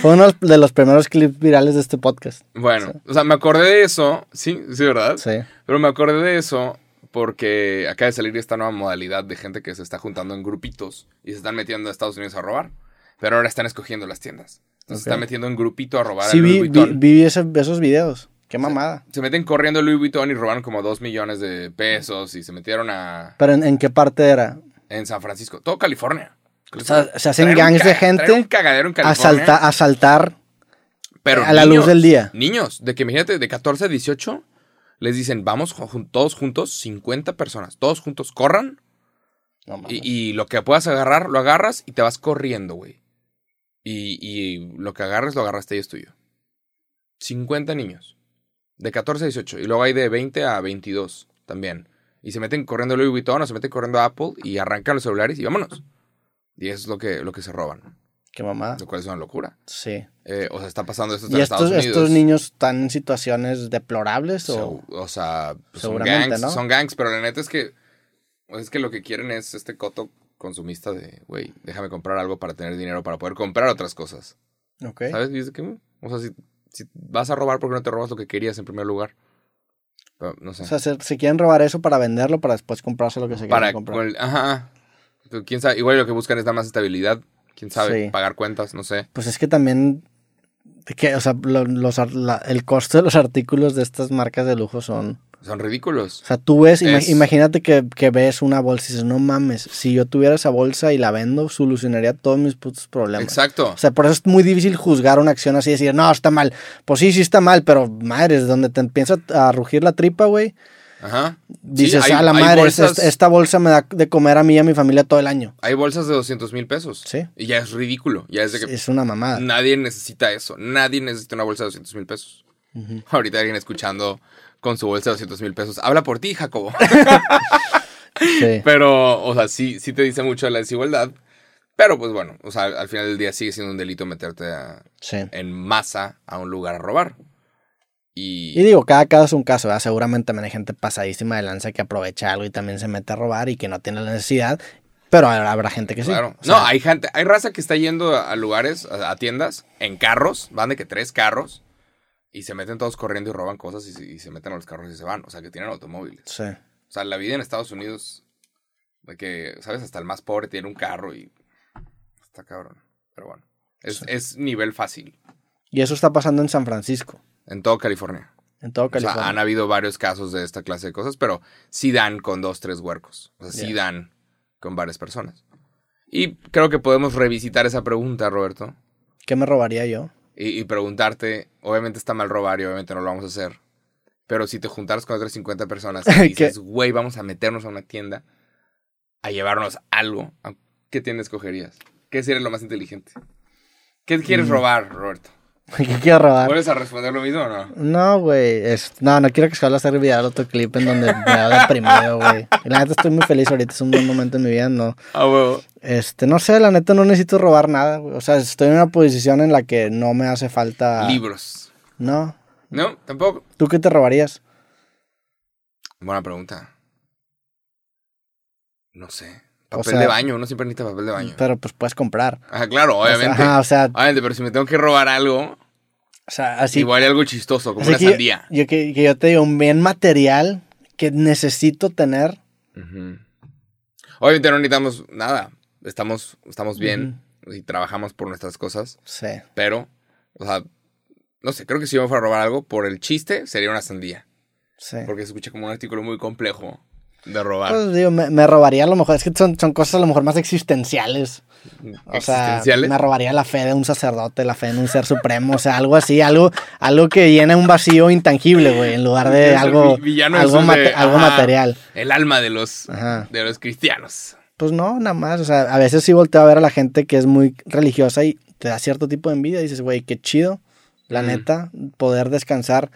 Speaker 1: Fue uno de los primeros clips virales de este podcast.
Speaker 2: Bueno, o sea, me acordé de eso, sí, sí, ¿verdad?
Speaker 1: Sí.
Speaker 2: Pero me acordé de eso porque acaba de salir esta nueva modalidad de gente que se está juntando en grupitos y se están metiendo a Estados Unidos a robar. Pero ahora están escogiendo las tiendas. Entonces se están metiendo en grupito a robar
Speaker 1: Sí,
Speaker 2: a Louis
Speaker 1: vi,
Speaker 2: Vuitton.
Speaker 1: vi ese- esos videos. Qué mamada.
Speaker 2: Se meten corriendo a Louis Vuitton y robaron como dos millones de pesos y se metieron a
Speaker 1: Pero ¿en, en qué parte era?
Speaker 2: en San Francisco. Todo California.
Speaker 1: O sea, se hacen gangs de gente
Speaker 2: un cagadero en California.
Speaker 1: Asalta, asaltar
Speaker 2: Pero
Speaker 1: a la luz del día.
Speaker 2: Niños, de que imagínate, de 14 a 18, les dicen, vamos jun- todos juntos, 50 personas, todos juntos, corran.
Speaker 1: No.
Speaker 2: Y, y lo que puedas agarrar, lo agarras y te vas corriendo, güey. Y, y lo que agarres, lo agarraste y es tuyo. 50 niños. De 14 a 18. Y luego hay de 20 a 22 también. Y se meten corriendo a Louis Vuitton o se meten corriendo a Apple y arrancan los celulares y vámonos. Y eso es lo que, lo que se roban.
Speaker 1: Qué mamada.
Speaker 2: Lo cual es una locura.
Speaker 1: Sí.
Speaker 2: Eh, o sea, está pasando esto en
Speaker 1: ¿Y
Speaker 2: Estados
Speaker 1: estos,
Speaker 2: Unidos.
Speaker 1: estos niños están en situaciones deplorables o...?
Speaker 2: So- o sea, pues son gangs,
Speaker 1: ¿no?
Speaker 2: son gangs, pero la neta es que es que lo que quieren es este coto consumista de, güey, déjame comprar algo para tener dinero para poder comprar otras cosas.
Speaker 1: Ok.
Speaker 2: ¿Sabes? O sea, si, si vas a robar, ¿por qué no te robas lo que querías en primer lugar? Pero, no sé.
Speaker 1: O sea, se, se quieren robar eso para venderlo para después comprarse lo que se
Speaker 2: para
Speaker 1: quieren comprar.
Speaker 2: ajá. Pero quién sabe, igual lo que buscan es dar más estabilidad. Quién sabe,
Speaker 1: Sí.
Speaker 2: pagar cuentas, no sé.
Speaker 1: Pues es que también... que, o sea, lo- los, la- el costo de los artículos de estas marcas de lujo son...
Speaker 2: Son ridículos.
Speaker 1: O sea, tú ves, ima-
Speaker 2: Es-
Speaker 1: imagínate que, que ves una bolsa y dices, no mames, si yo tuviera esa bolsa y la vendo, solucionaría todos mis putos problemas.
Speaker 2: Exacto.
Speaker 1: O sea, por eso es muy difícil juzgar una acción así y decir, no, está mal. Pues sí, sí está mal, pero madre, es donde te empieza a rugir la tripa, güey.
Speaker 2: Ajá.
Speaker 1: Dices,
Speaker 2: Sí, hay-
Speaker 1: a la madre,
Speaker 2: bolsas-
Speaker 1: esta, bolsa me da de comer a mí y a mi familia todo el año.
Speaker 2: Hay bolsas de 200 mil pesos.
Speaker 1: Sí.
Speaker 2: Y ya es ridículo. Ya es de que
Speaker 1: Es una mamada.
Speaker 2: Nadie necesita eso. Nadie necesita una bolsa de 200 mil pesos. Ahorita alguien escuchando con su bolsa de 200 mil pesos. Habla por ti, Jacobo.
Speaker 1: Sí.
Speaker 2: Pero, o sea, sí, sí te dice mucho de la desigualdad. Pero, pues bueno, o sea, al final del día sigue siendo un delito meterte a-
Speaker 1: sí.
Speaker 2: en masa a un lugar a robar. Y,
Speaker 1: Y digo, cada caso es un caso, ¿verdad? Seguramente también hay gente pasadísima de lanza que aprovecha algo y también se mete a robar y que no tiene la necesidad. Pero habrá, gente que sí.
Speaker 2: claro.
Speaker 1: O sea,
Speaker 2: no, hay gente, hay raza que está yendo a, lugares, a, tiendas, en carros, van de que tres carros, y se meten todos corriendo y roban cosas y, se- y se meten a los carros y se van. O sea, que tienen automóviles.
Speaker 1: Sí.
Speaker 2: O sea, la vida en Estados Unidos, de que, ¿sabes? Hasta el más pobre tiene un carro y está cabrón. Pero bueno, es,
Speaker 1: Sí.
Speaker 2: es nivel fácil
Speaker 1: Y eso está pasando en San Francisco,
Speaker 2: en todo California.
Speaker 1: en todo
Speaker 2: O sea,
Speaker 1: California.
Speaker 2: han habido varios casos de esta clase de cosas, pero sí dan con dos, tres huercos. O sea, sí dan con varias personas. Y creo que podemos revisitar esa pregunta, Roberto,
Speaker 1: ¿Qué me robaría yo?
Speaker 2: y, y preguntarte, obviamente está mal robar y obviamente no lo vamos a hacer, pero si te juntaras con otras 50 personas y dices, güey, vamos a meternos a una tienda a llevarnos algo, ¿a- ¿qué tienda escogerías? ¿Qué sería lo más inteligente? ¿Qué quieres
Speaker 1: Mm.
Speaker 2: robar, Roberto?
Speaker 1: ¿Qué quiero robar?
Speaker 2: ¿Vuelves a responder lo mismo o no?
Speaker 1: No, güey. No, no quiero que a hacer viral otro clip en donde me veo deprimido, güey. La neta estoy muy feliz ahorita, es un buen momento en mi vida, no.
Speaker 2: Ah, huevo.
Speaker 1: Este, no sé, la neta no necesito robar nada, güey. O sea, estoy en una posición en la que no me hace falta.
Speaker 2: Libros.
Speaker 1: No.
Speaker 2: ¿No? ¿Tampoco?
Speaker 1: ¿Tú qué te robarías?
Speaker 2: Buena pregunta. No sé.
Speaker 1: O
Speaker 2: Papel
Speaker 1: sea-
Speaker 2: de baño, uno siempre necesita papel de baño.
Speaker 1: Pero pues puedes comprar.
Speaker 2: Ajá, claro,
Speaker 1: O sea,
Speaker 2: obviamente.
Speaker 1: ajá, o sea,
Speaker 2: Obviamente, pero si me tengo que robar algo,
Speaker 1: o sea, así.
Speaker 2: igual algo chistoso, como una
Speaker 1: que
Speaker 2: sandía.
Speaker 1: Yo, que, que yo te digo, un bien material que necesito tener.
Speaker 2: Ujú. Obviamente no necesitamos nada. Estamos, estamos bien y trabajamos por nuestras cosas.
Speaker 1: Sí.
Speaker 2: Pero, o sea, no sé, creo que si yo me fuera a robar algo, por el chiste, sería una sandía.
Speaker 1: Sí.
Speaker 2: Porque se escucha como un artículo muy complejo de robar.
Speaker 1: Pues digo, me, me robaría a lo mejor, es que son, son cosas a lo mejor más existenciales. O sea,
Speaker 2: Existenciales.
Speaker 1: me robaría la fe de un sacerdote, la fe en un ser supremo, o sea, algo así, algo, algo que llene un vacío intangible, güey, en lugar de algo, algo,
Speaker 2: esos
Speaker 1: mate-
Speaker 2: de-
Speaker 1: algo
Speaker 2: ajá.
Speaker 1: material.
Speaker 2: El alma de los,
Speaker 1: Ajá.
Speaker 2: de los cristianos.
Speaker 1: Pues no, nada más, o sea, a veces sí volteo a ver a la gente que es muy religiosa y te da cierto tipo de envidia y dices, güey, qué chido, la
Speaker 2: Mm.
Speaker 1: neta, poder descansar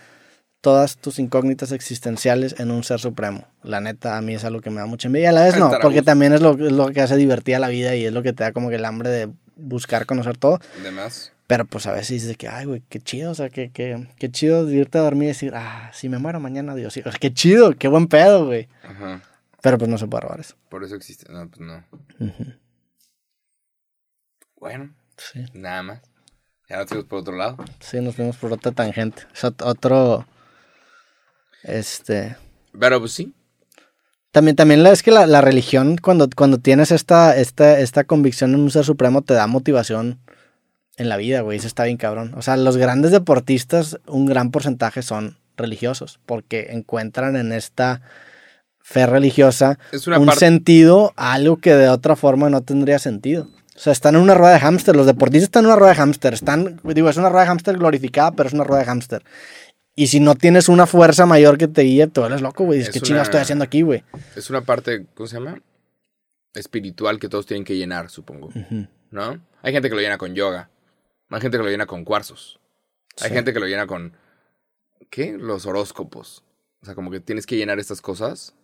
Speaker 1: todas tus incógnitas existenciales en un ser supremo. La neta, a mí es algo que me da mucha envidia. A la vez no, porque también es lo, es lo que hace divertida la vida y es lo que te da como que el hambre de buscar conocer todo.
Speaker 2: Además,
Speaker 1: Pero pues a veces dices de que, ay, güey, qué chido, o sea, que, que, qué chido de irte a dormir y decir, ah, si me muero mañana, Dios, sí. O sea, qué chido, qué buen pedo, güey.
Speaker 2: ajá.
Speaker 1: Pero pues no se puede robar eso.
Speaker 2: Por eso existe. No, pues no.
Speaker 1: Ujú.
Speaker 2: Bueno,
Speaker 1: Sí.
Speaker 2: nada más. Ya nos fuimos por otro lado.
Speaker 1: Sí, nos fuimos por otra tangente. Es ot- otro. Este.
Speaker 2: Pero pues sí.
Speaker 1: También, también la, es que la, la religión, cuando, cuando tienes esta, esta, esta convicción en un ser supremo, te da motivación en la vida, güey. Eso está bien cabrón. O sea, los grandes deportistas, un gran porcentaje son religiosos, porque encuentran en esta fe religiosa
Speaker 2: Es
Speaker 1: un
Speaker 2: parte.
Speaker 1: sentido a algo que de otra forma no tendría sentido. O sea, están en una rueda de hámster. Los deportistas están en una rueda de hámster. Están, digo, es una rueda de hámster glorificada, pero es una rueda de hámster. Y si no tienes una fuerza mayor que te guíe, te vuelves loco, güey.
Speaker 2: Es
Speaker 1: ¿qué chingados
Speaker 2: una-
Speaker 1: estoy haciendo aquí, güey?
Speaker 2: Es una parte, ¿cómo se llama? Espiritual que todos tienen que llenar, supongo. ¿No? Hay gente que lo llena con yoga. Hay gente que lo llena con cuarzos. Hay
Speaker 1: Sí.
Speaker 2: gente que lo llena con. ¿Qué? Los horóscopos. O sea, como que tienes que llenar estas cosas.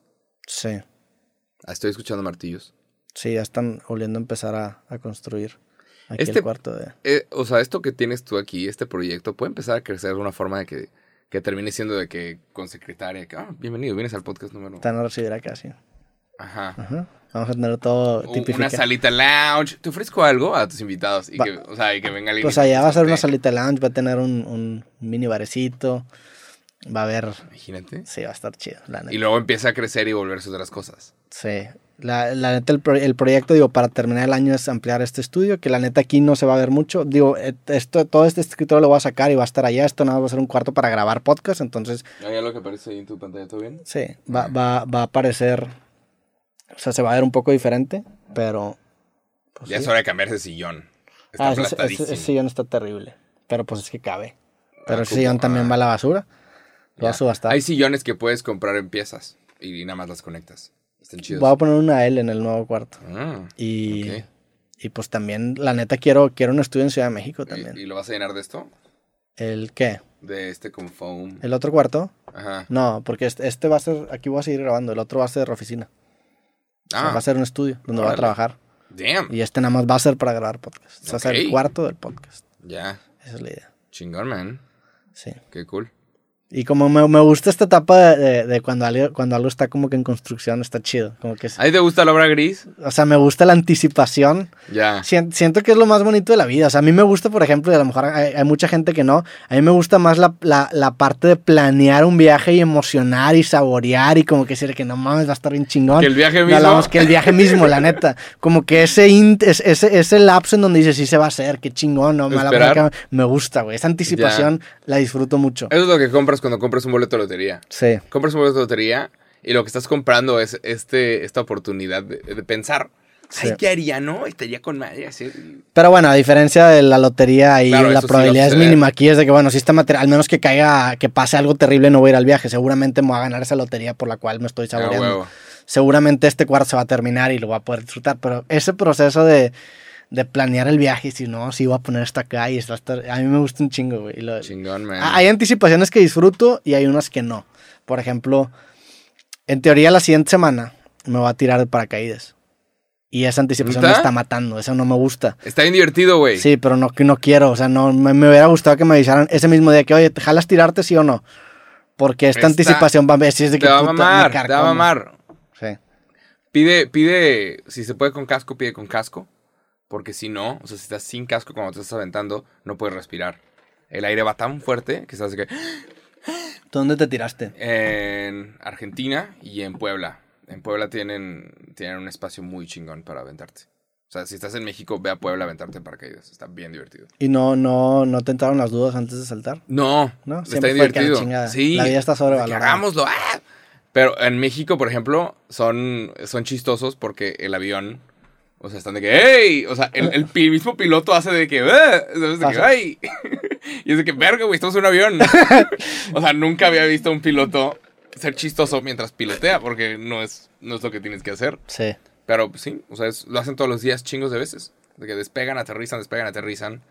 Speaker 1: Sí.
Speaker 2: Ah, Estoy escuchando martillos.
Speaker 1: Sí, ya están oliendo a empezar a, a construir aquí
Speaker 2: Este-
Speaker 1: el cuarto de...
Speaker 2: Eh, o sea, esto que tienes tú aquí, este proyecto, puede empezar a crecer de una forma de que, que termine siendo de que con secretaria, que, ah, bienvenido, vienes al podcast número.
Speaker 1: Están a recibir acá, sí.
Speaker 2: Ajá.
Speaker 1: Ajá. Vamos a tener todo tipificado.
Speaker 2: Una salita lounge. Te ofrezco algo a tus invitados y
Speaker 1: Va-
Speaker 2: que, o sea, y que venga alguien.
Speaker 1: Pues allá
Speaker 2: te
Speaker 1: va a ser una salita lounge, va a tener un, un mini barecito. Va a haber...
Speaker 2: Imagínate.
Speaker 1: Sí, va a estar chido, la neta.
Speaker 2: Y luego empieza a crecer y volverse otras cosas.
Speaker 1: Sí. La, la neta, el, pro- el proyecto, digo, para terminar el año es ampliar este estudio, que la neta aquí no se va a ver mucho. Digo, esto, todo este escritorio lo voy a sacar y va a estar allá. Esto nada más va a ser un cuarto para grabar podcast. Entonces,
Speaker 2: ¿Hay lo que aparece ahí en tu pantalla? ¿Todo bien?
Speaker 1: sí, va, va, va a aparecer. O sea, se va a ver un poco diferente, pero. pues
Speaker 2: ya
Speaker 1: sí.
Speaker 2: es hora de cambiarse de sillón. Está
Speaker 1: Ah, ese, ese-
Speaker 2: aplastadísimo.
Speaker 1: ese sillón está terrible. Pero pues es que cabe. Pero
Speaker 2: Ah, ¿cómo?
Speaker 1: sillón también
Speaker 2: Ah.
Speaker 1: va a la basura. Lo
Speaker 2: Ya.
Speaker 1: subastar.
Speaker 2: Hay sillones que puedes comprar en piezas y nada más las conectas. Están chidos.
Speaker 1: Voy a poner una L en el nuevo cuarto.
Speaker 2: Ah,
Speaker 1: Y, y pues también, la neta, quiero, quiero un estudio en Ciudad de México
Speaker 2: ¿Y,
Speaker 1: también.
Speaker 2: y lo vas a llenar de esto?
Speaker 1: ¿El qué?
Speaker 2: De este con foam.
Speaker 1: ¿El otro cuarto?
Speaker 2: Ajá.
Speaker 1: No, porque este, este va a ser, aquí voy a seguir grabando, el otro va a ser oficina. O sea,
Speaker 2: Ah,
Speaker 1: va a ser un estudio donde voy a
Speaker 2: órale.
Speaker 1: trabajar.
Speaker 2: damn.
Speaker 1: Y este nada más va a ser para grabar podcast. Va a ser el cuarto del podcast.
Speaker 2: Ya.
Speaker 1: Esa es la idea.
Speaker 2: Chingón, man.
Speaker 1: Sí.
Speaker 2: Qué cool.
Speaker 1: Y como me, me gusta esta etapa de, de- cuando, algo, cuando algo está como que en construcción, está chido. Como que,
Speaker 2: ¿A ti te gusta la obra gris?
Speaker 1: o sea, me gusta la anticipación.
Speaker 2: Ya.
Speaker 1: Sien- Siento que es lo más bonito de la vida. O sea, a mí me gusta, por ejemplo, y a lo mejor hay, hay mucha gente que no, a mí me gusta más la, la- la parte de planear un viaje y emocionar y saborear y como que decir que no mames, va a estar bien chingón.
Speaker 2: Que el viaje mismo.
Speaker 1: hablamos que el viaje mismo, la neta. Como que ese, int- es- ese, ese lapso en donde dices, sí se va a hacer, qué chingón, no, mala me gusta, güey. Esa anticipación la disfruto mucho.
Speaker 2: Eso es lo que compras cuando compras un boleto de lotería.
Speaker 1: Sí,
Speaker 2: Compras un boleto de lotería y lo que estás comprando es este, esta oportunidad de, de pensar.
Speaker 1: Sí.
Speaker 2: Ay, ¿qué haría, no? Estaría con madre hacer.
Speaker 1: pero bueno, a diferencia de la lotería, ahí
Speaker 2: Claro,
Speaker 1: la
Speaker 2: sí
Speaker 1: probabilidad es mínima. Aquí es de que, bueno, si está material, al menos que caiga, que pase algo terrible, no voy a ir al viaje. Seguramente me voy a ganar esa lotería por la cual me estoy
Speaker 2: Ah,
Speaker 1: saboreando. Seguramente este cuarto se va a terminar y lo voy a poder disfrutar, pero ese proceso de, de planear el viaje, si no, si voy a poner esto acá y esto va a mí me gusta un chingo, güey. lo-
Speaker 2: Chingón, man.
Speaker 1: Hay anticipaciones que disfruto y hay unas que no. Por ejemplo, en teoría la siguiente semana me voy a tirar de paracaídas. Y esa anticipación me está matando, eso no me gusta.
Speaker 2: Está bien divertido, güey.
Speaker 1: Sí, pero no, no quiero, o sea, no, me, me hubiera gustado que me avisaran ese mismo día que, oye, ¿te jalas tirarte sí o no? Porque esta anticipación va a ver si es de que
Speaker 2: Te va a mamar, te va a mamar.
Speaker 1: Sí.
Speaker 2: Pide, pide, si se puede con casco, pide con casco. Porque si no, o sea, si estás sin casco cuando te estás aventando, no puedes respirar. El aire va tan fuerte que estás de que...
Speaker 1: ¿Dónde te tiraste?
Speaker 2: En Argentina y en Puebla. En Puebla tienen, tienen un espacio muy chingón para aventarte. O sea, si estás en México, ve a Puebla a aventarte en paracaídas. Está bien divertido.
Speaker 1: ¿Y no, no, no te entraron las dudas antes de saltar?
Speaker 2: No,
Speaker 1: ¿No?
Speaker 2: está
Speaker 1: Siempre
Speaker 2: bien
Speaker 1: que la
Speaker 2: divertido.
Speaker 1: chingada.
Speaker 2: Sí,
Speaker 1: La vida está sobrevalorada.
Speaker 2: hagámoslo. ¡ah! Pero en México, por ejemplo, son, son chistosos porque el avión, o sea, están de que, ¡hey! O sea, el, mismo piloto hace de que, ¿sabes? De que,
Speaker 1: Pasa.
Speaker 2: ¡ay! Y es de que, verga, güey, estamos en un avión. o sea, nunca había visto a un piloto ser chistoso mientras pilotea porque no es, no es lo que tienes que hacer.
Speaker 1: Sí.
Speaker 2: Pero pues, sí, o sea, es- lo hacen todos los días chingos de veces. De que despegan, aterrizan, despegan, aterrizan.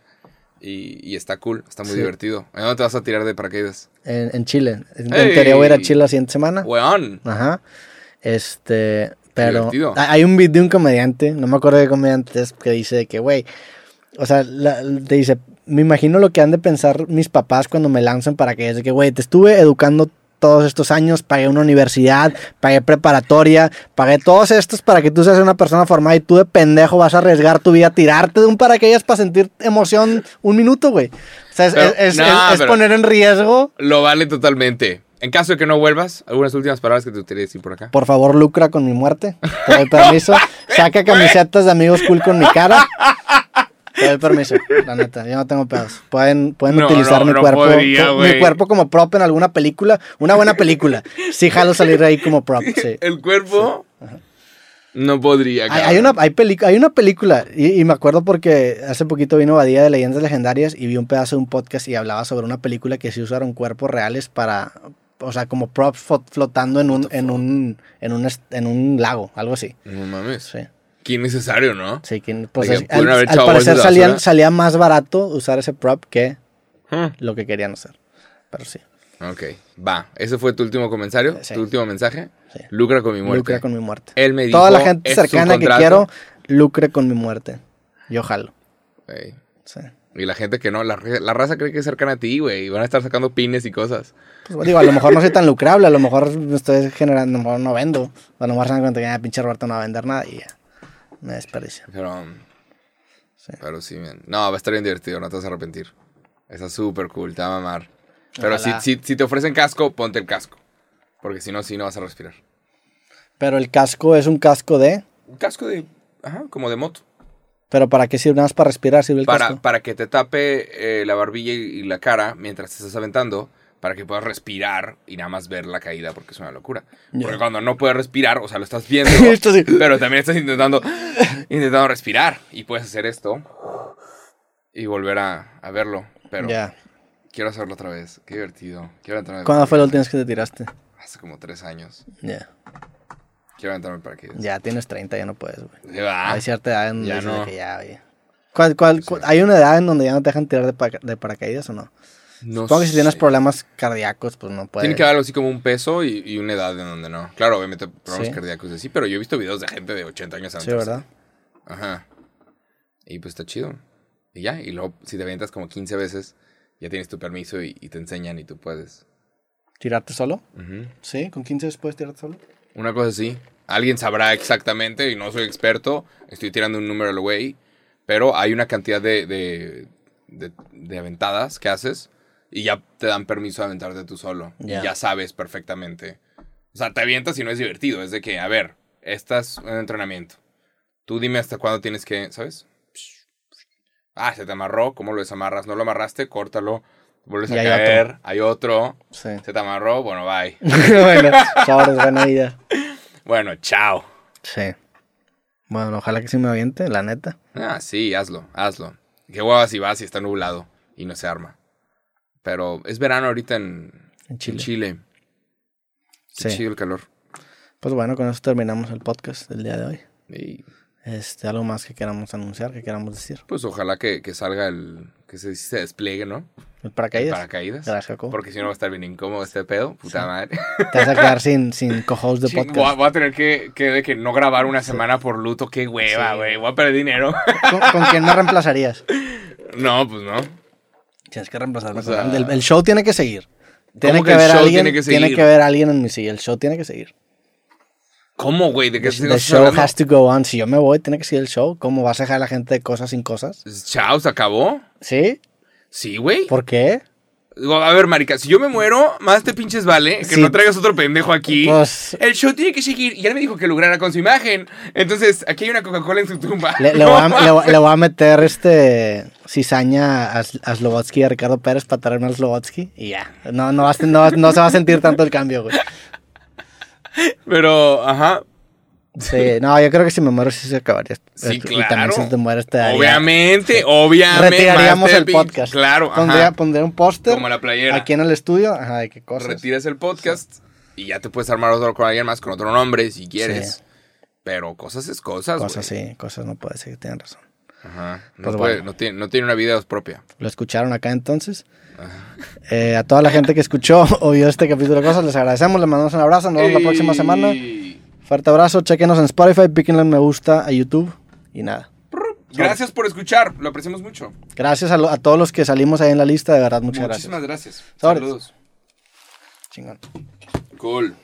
Speaker 2: Y, y está cool, está muy
Speaker 1: Sí.
Speaker 2: divertido. ¿A dónde te vas a tirar de paracaídas?
Speaker 1: En, en Chile. En
Speaker 2: ¡Ey!
Speaker 1: teoría voy a ir a Chile la siguiente semana.
Speaker 2: Weón.
Speaker 1: Ajá. Este, pero
Speaker 2: Divertido.
Speaker 1: hay un video de un comediante, no me acuerdo de comediante es, que dice de que, güey, o sea, la- te dice, me imagino lo que han de pensar mis papás cuando me lanzan para que es de que, güey, te estuve educando todos estos años, pagué una universidad, pagué preparatoria, pagué todos estos para que tú seas una persona formada y tú de pendejo vas a arriesgar tu vida a tirarte de un paracaídas para sentir emoción un minuto, güey. O sea, es,
Speaker 2: Pero,
Speaker 1: es- es-
Speaker 2: no,
Speaker 1: es- poner en riesgo.
Speaker 2: Lo vale totalmente. En caso de que no vuelvas, algunas últimas palabras que te gustaría decir por acá.
Speaker 1: Por favor, lucra con mi muerte. Te doy permiso. Saca camisetas de amigos cool con mi cara. Te doy permiso, la neta. Yo no tengo pedos. Pueden, pueden
Speaker 2: No,
Speaker 1: utilizar
Speaker 2: no,
Speaker 1: mi
Speaker 2: no
Speaker 1: cuerpo.
Speaker 2: podría,
Speaker 1: mi cuerpo como prop en alguna película. Una buena película. Sí, jalo salir de ahí como prop. Sí.
Speaker 2: El cuerpo. No podría,
Speaker 1: Hay, una, hay, hay una película, y, y me acuerdo porque hace poquito vino Badía de Leyendas Legendarias y vi un pedazo de un podcast y hablaba sobre una película que sí usaron cuerpos reales para, o sea, como props flotando en un, en un, en un, en un lago, algo así.
Speaker 2: No mames.
Speaker 1: Sí,
Speaker 2: Qué innecesario, ¿no?
Speaker 1: sí, que, pues
Speaker 2: que
Speaker 1: es- al, parecer salían- salía más barato usar ese prop que lo que querían hacer. Pero sí,
Speaker 2: Ok, va. ¿Ese fue tu último comentario?
Speaker 1: Sí.
Speaker 2: ¿Tu último mensaje?
Speaker 1: Sí.
Speaker 2: Lucra con mi muerte.
Speaker 1: lucre con mi muerte.
Speaker 2: Él me dijo...
Speaker 1: Toda la gente
Speaker 2: "Es un
Speaker 1: cercana que
Speaker 2: contrato".
Speaker 1: quiero, lucre con mi muerte. Yo jalo.
Speaker 2: Ey.
Speaker 1: Sí.
Speaker 2: Y la gente que no, la, la raza cree que es cercana a ti, güey. Y van a estar sacando pines y cosas.
Speaker 1: Pues, digo, a lo mejor no soy tan lucrable, a lo mejor me estoy generando, a lo mejor no vendo. A lo mejor se dan cuenta que ya pinche Roberto no va a vender nada y ya. Me desperdicia.
Speaker 2: Pero...
Speaker 1: Sí.
Speaker 2: Pero sí, man. No, va a estar bien divertido, no te vas a arrepentir. Está súper cool, te va a mamar. Pero si, si, si te ofrecen casco, ponte el casco. Porque si no, sí no vas a respirar.
Speaker 1: Pero el casco es un casco de.
Speaker 2: Un casco de... Ajá, como de moto.
Speaker 1: Pero ¿para qué sirve? Nada más para respirar, sirve el
Speaker 2: Para,
Speaker 1: casco.
Speaker 2: para que te tape eh, la barbilla y, y la cara mientras te estás aventando, para que puedas respirar y nada más ver la caída, porque es una locura. Porque cuando no puedes respirar, o sea, lo estás viendo,
Speaker 1: Esto sí.
Speaker 2: pero también estás intentando, intentando respirar. Y puedes hacer esto y volver a, a verlo. Pero
Speaker 1: Ya.
Speaker 2: quiero hacerlo otra vez. Qué divertido. Quiero de
Speaker 1: ¿Cuándo fue la última vez que te tiraste?
Speaker 2: Hace como tres años.
Speaker 1: Ya.
Speaker 2: Quiero aventarme para que
Speaker 1: Ya tienes 30, ya no puedes, güey.
Speaker 2: Va.
Speaker 1: Hay cierta edad en donde
Speaker 2: ya
Speaker 1: dices de
Speaker 2: no.
Speaker 1: que ya, oye. ¿Cuál, cuál, cu- ¿Hay una edad en donde ya no te dejan tirar de, pa- de paracaídas o no?
Speaker 2: No
Speaker 1: Supongo que si tienes problemas cardíacos, pues no puedes.
Speaker 2: Tiene que haber algo así como un peso y, y una edad en donde no. Claro, obviamente problemas
Speaker 1: Sí.
Speaker 2: cardíacos así, pero yo he visto videos de gente de 80 años
Speaker 1: Sí,
Speaker 2: aventándose.
Speaker 1: ¿verdad?
Speaker 2: Ajá. Y pues está chido. Y ya, y luego si te avientas como 15 veces, ya tienes tu permiso y, y te enseñan y tú puedes.
Speaker 1: ¿Tirarte solo? Sí, con 15 puedes tirarte solo.
Speaker 2: Una cosa así. Alguien sabrá exactamente y no soy experto. Estoy tirando un número al güey. Pero hay una cantidad de, de, de- de aventadas que haces y ya te dan permiso de aventarte tú solo.
Speaker 1: Ya.
Speaker 2: Y ya sabes perfectamente. O sea, te avientas y no es divertido. Es de que, a ver, este es un entrenamiento. Tú dime hasta cuándo tienes que, ¿sabes? Ah, se te amarró. ¿Cómo lo desamarras? No lo amarraste, córtalo. Vuelves
Speaker 1: Y
Speaker 2: a
Speaker 1: hay
Speaker 2: caer. Hay otro.
Speaker 1: Sí.
Speaker 2: Se te amarró. Bueno, bye.
Speaker 1: bueno, sobres, buena idea.
Speaker 2: bueno, chao.
Speaker 1: Sí. Bueno, ojalá que sí me aviente, la neta.
Speaker 2: Ah, sí, hazlo, hazlo. Qué hueva si vas y está nublado y no se arma. Pero es verano ahorita en,
Speaker 1: En Chile.
Speaker 2: en Chile.
Speaker 1: Sí.
Speaker 2: chido el calor.
Speaker 1: Pues bueno, con eso terminamos el podcast del día de hoy.
Speaker 2: Y
Speaker 1: Este, algo más que queramos anunciar, que queramos decir.
Speaker 2: pues ojalá que, que salga el. que se, se despliegue, ¿no?
Speaker 1: El
Speaker 2: El
Speaker 1: paracaídas.
Speaker 2: paracaídas.
Speaker 1: Gracias, Jacobo.
Speaker 2: Porque si no va a estar bien incómodo este pedo. Puta madre.
Speaker 1: Te vas a quedar sin, sin co-host de podcast.
Speaker 2: voy, a, voy a tener que, que, de que no grabar una semana por luto. Qué hueva, güey. Voy a perder dinero.
Speaker 1: ¿Con, con quién me reemplazarías?
Speaker 2: no, pues no.
Speaker 1: Tienes que reemplazarme.
Speaker 2: O sea-
Speaker 1: con- el, el show tiene que seguir. Tiene
Speaker 2: ¿Cómo
Speaker 1: que,
Speaker 2: que el
Speaker 1: haber alguien,
Speaker 2: tiene que
Speaker 1: tiene
Speaker 2: seguir?
Speaker 1: que haber alguien en mi silla. El show tiene que seguir.
Speaker 2: ¿Cómo, güey? ¿De qué
Speaker 1: The, the show
Speaker 2: hablando?
Speaker 1: has to go on. Si yo me voy, tiene que seguir el show. ¿Cómo vas a dejar a la gente de cosas sin cosas?
Speaker 2: Chao, se acabó.
Speaker 1: ¿Sí?
Speaker 2: Sí, güey.
Speaker 1: ¿Por qué?
Speaker 2: A ver, marica, si yo me muero, más te pinches vale que
Speaker 1: Sí.
Speaker 2: no traigas otro pendejo aquí.
Speaker 1: Pues-
Speaker 2: El show tiene que seguir. Y ya me dijo que lograra con su imagen. Entonces, aquí hay una Coca-Cola en su tumba.
Speaker 1: Le, le voy, a, le voy- le voy a meter este cizaña a, a Slobotsky y a Ricardo Pérez para traerme al Slobotsky y ya. No, no, no, no se va a sentir tanto el cambio, güey.
Speaker 2: Pero, ajá.
Speaker 1: Sí, no, yo creo que si me muero sí se acabaría.
Speaker 2: Sí,
Speaker 1: Y
Speaker 2: claro.
Speaker 1: también si te mueres te daría-
Speaker 2: Obviamente, obviamente.
Speaker 1: Retiraríamos el podcast.
Speaker 2: Claro,
Speaker 1: Pondría,
Speaker 2: ajá.
Speaker 1: pondría un póster
Speaker 2: Como la playera.
Speaker 1: aquí en el estudio. Ajá, de qué cosas.
Speaker 2: Retiras el podcast y ya te puedes armar otro con alguien más, con otro nombre, si quieres.
Speaker 1: Sí.
Speaker 2: Pero cosas es cosas,
Speaker 1: Cosas sí, cosas no puede ser, tienen razón.
Speaker 2: Ajá. No,
Speaker 1: Pues
Speaker 2: puede-
Speaker 1: bueno.
Speaker 2: no, tiene, no tiene una vida propia.
Speaker 1: Lo escucharon acá entonces. Eh, a toda la gente que escuchó o vio este capítulo de cosas, les agradecemos, les mandamos un abrazo, nos vemos la próxima semana. Fuerte abrazo, chequenos en Spotify, píquenle en me gusta a YouTube y nada.
Speaker 2: Gracias por escuchar, lo apreciamos mucho.
Speaker 1: Gracias a, lo- a todos los que salimos ahí en la lista, de verdad, muchas
Speaker 2: Muchísimas gracias. Saludos.
Speaker 1: gracias. Chingón.
Speaker 2: Cool.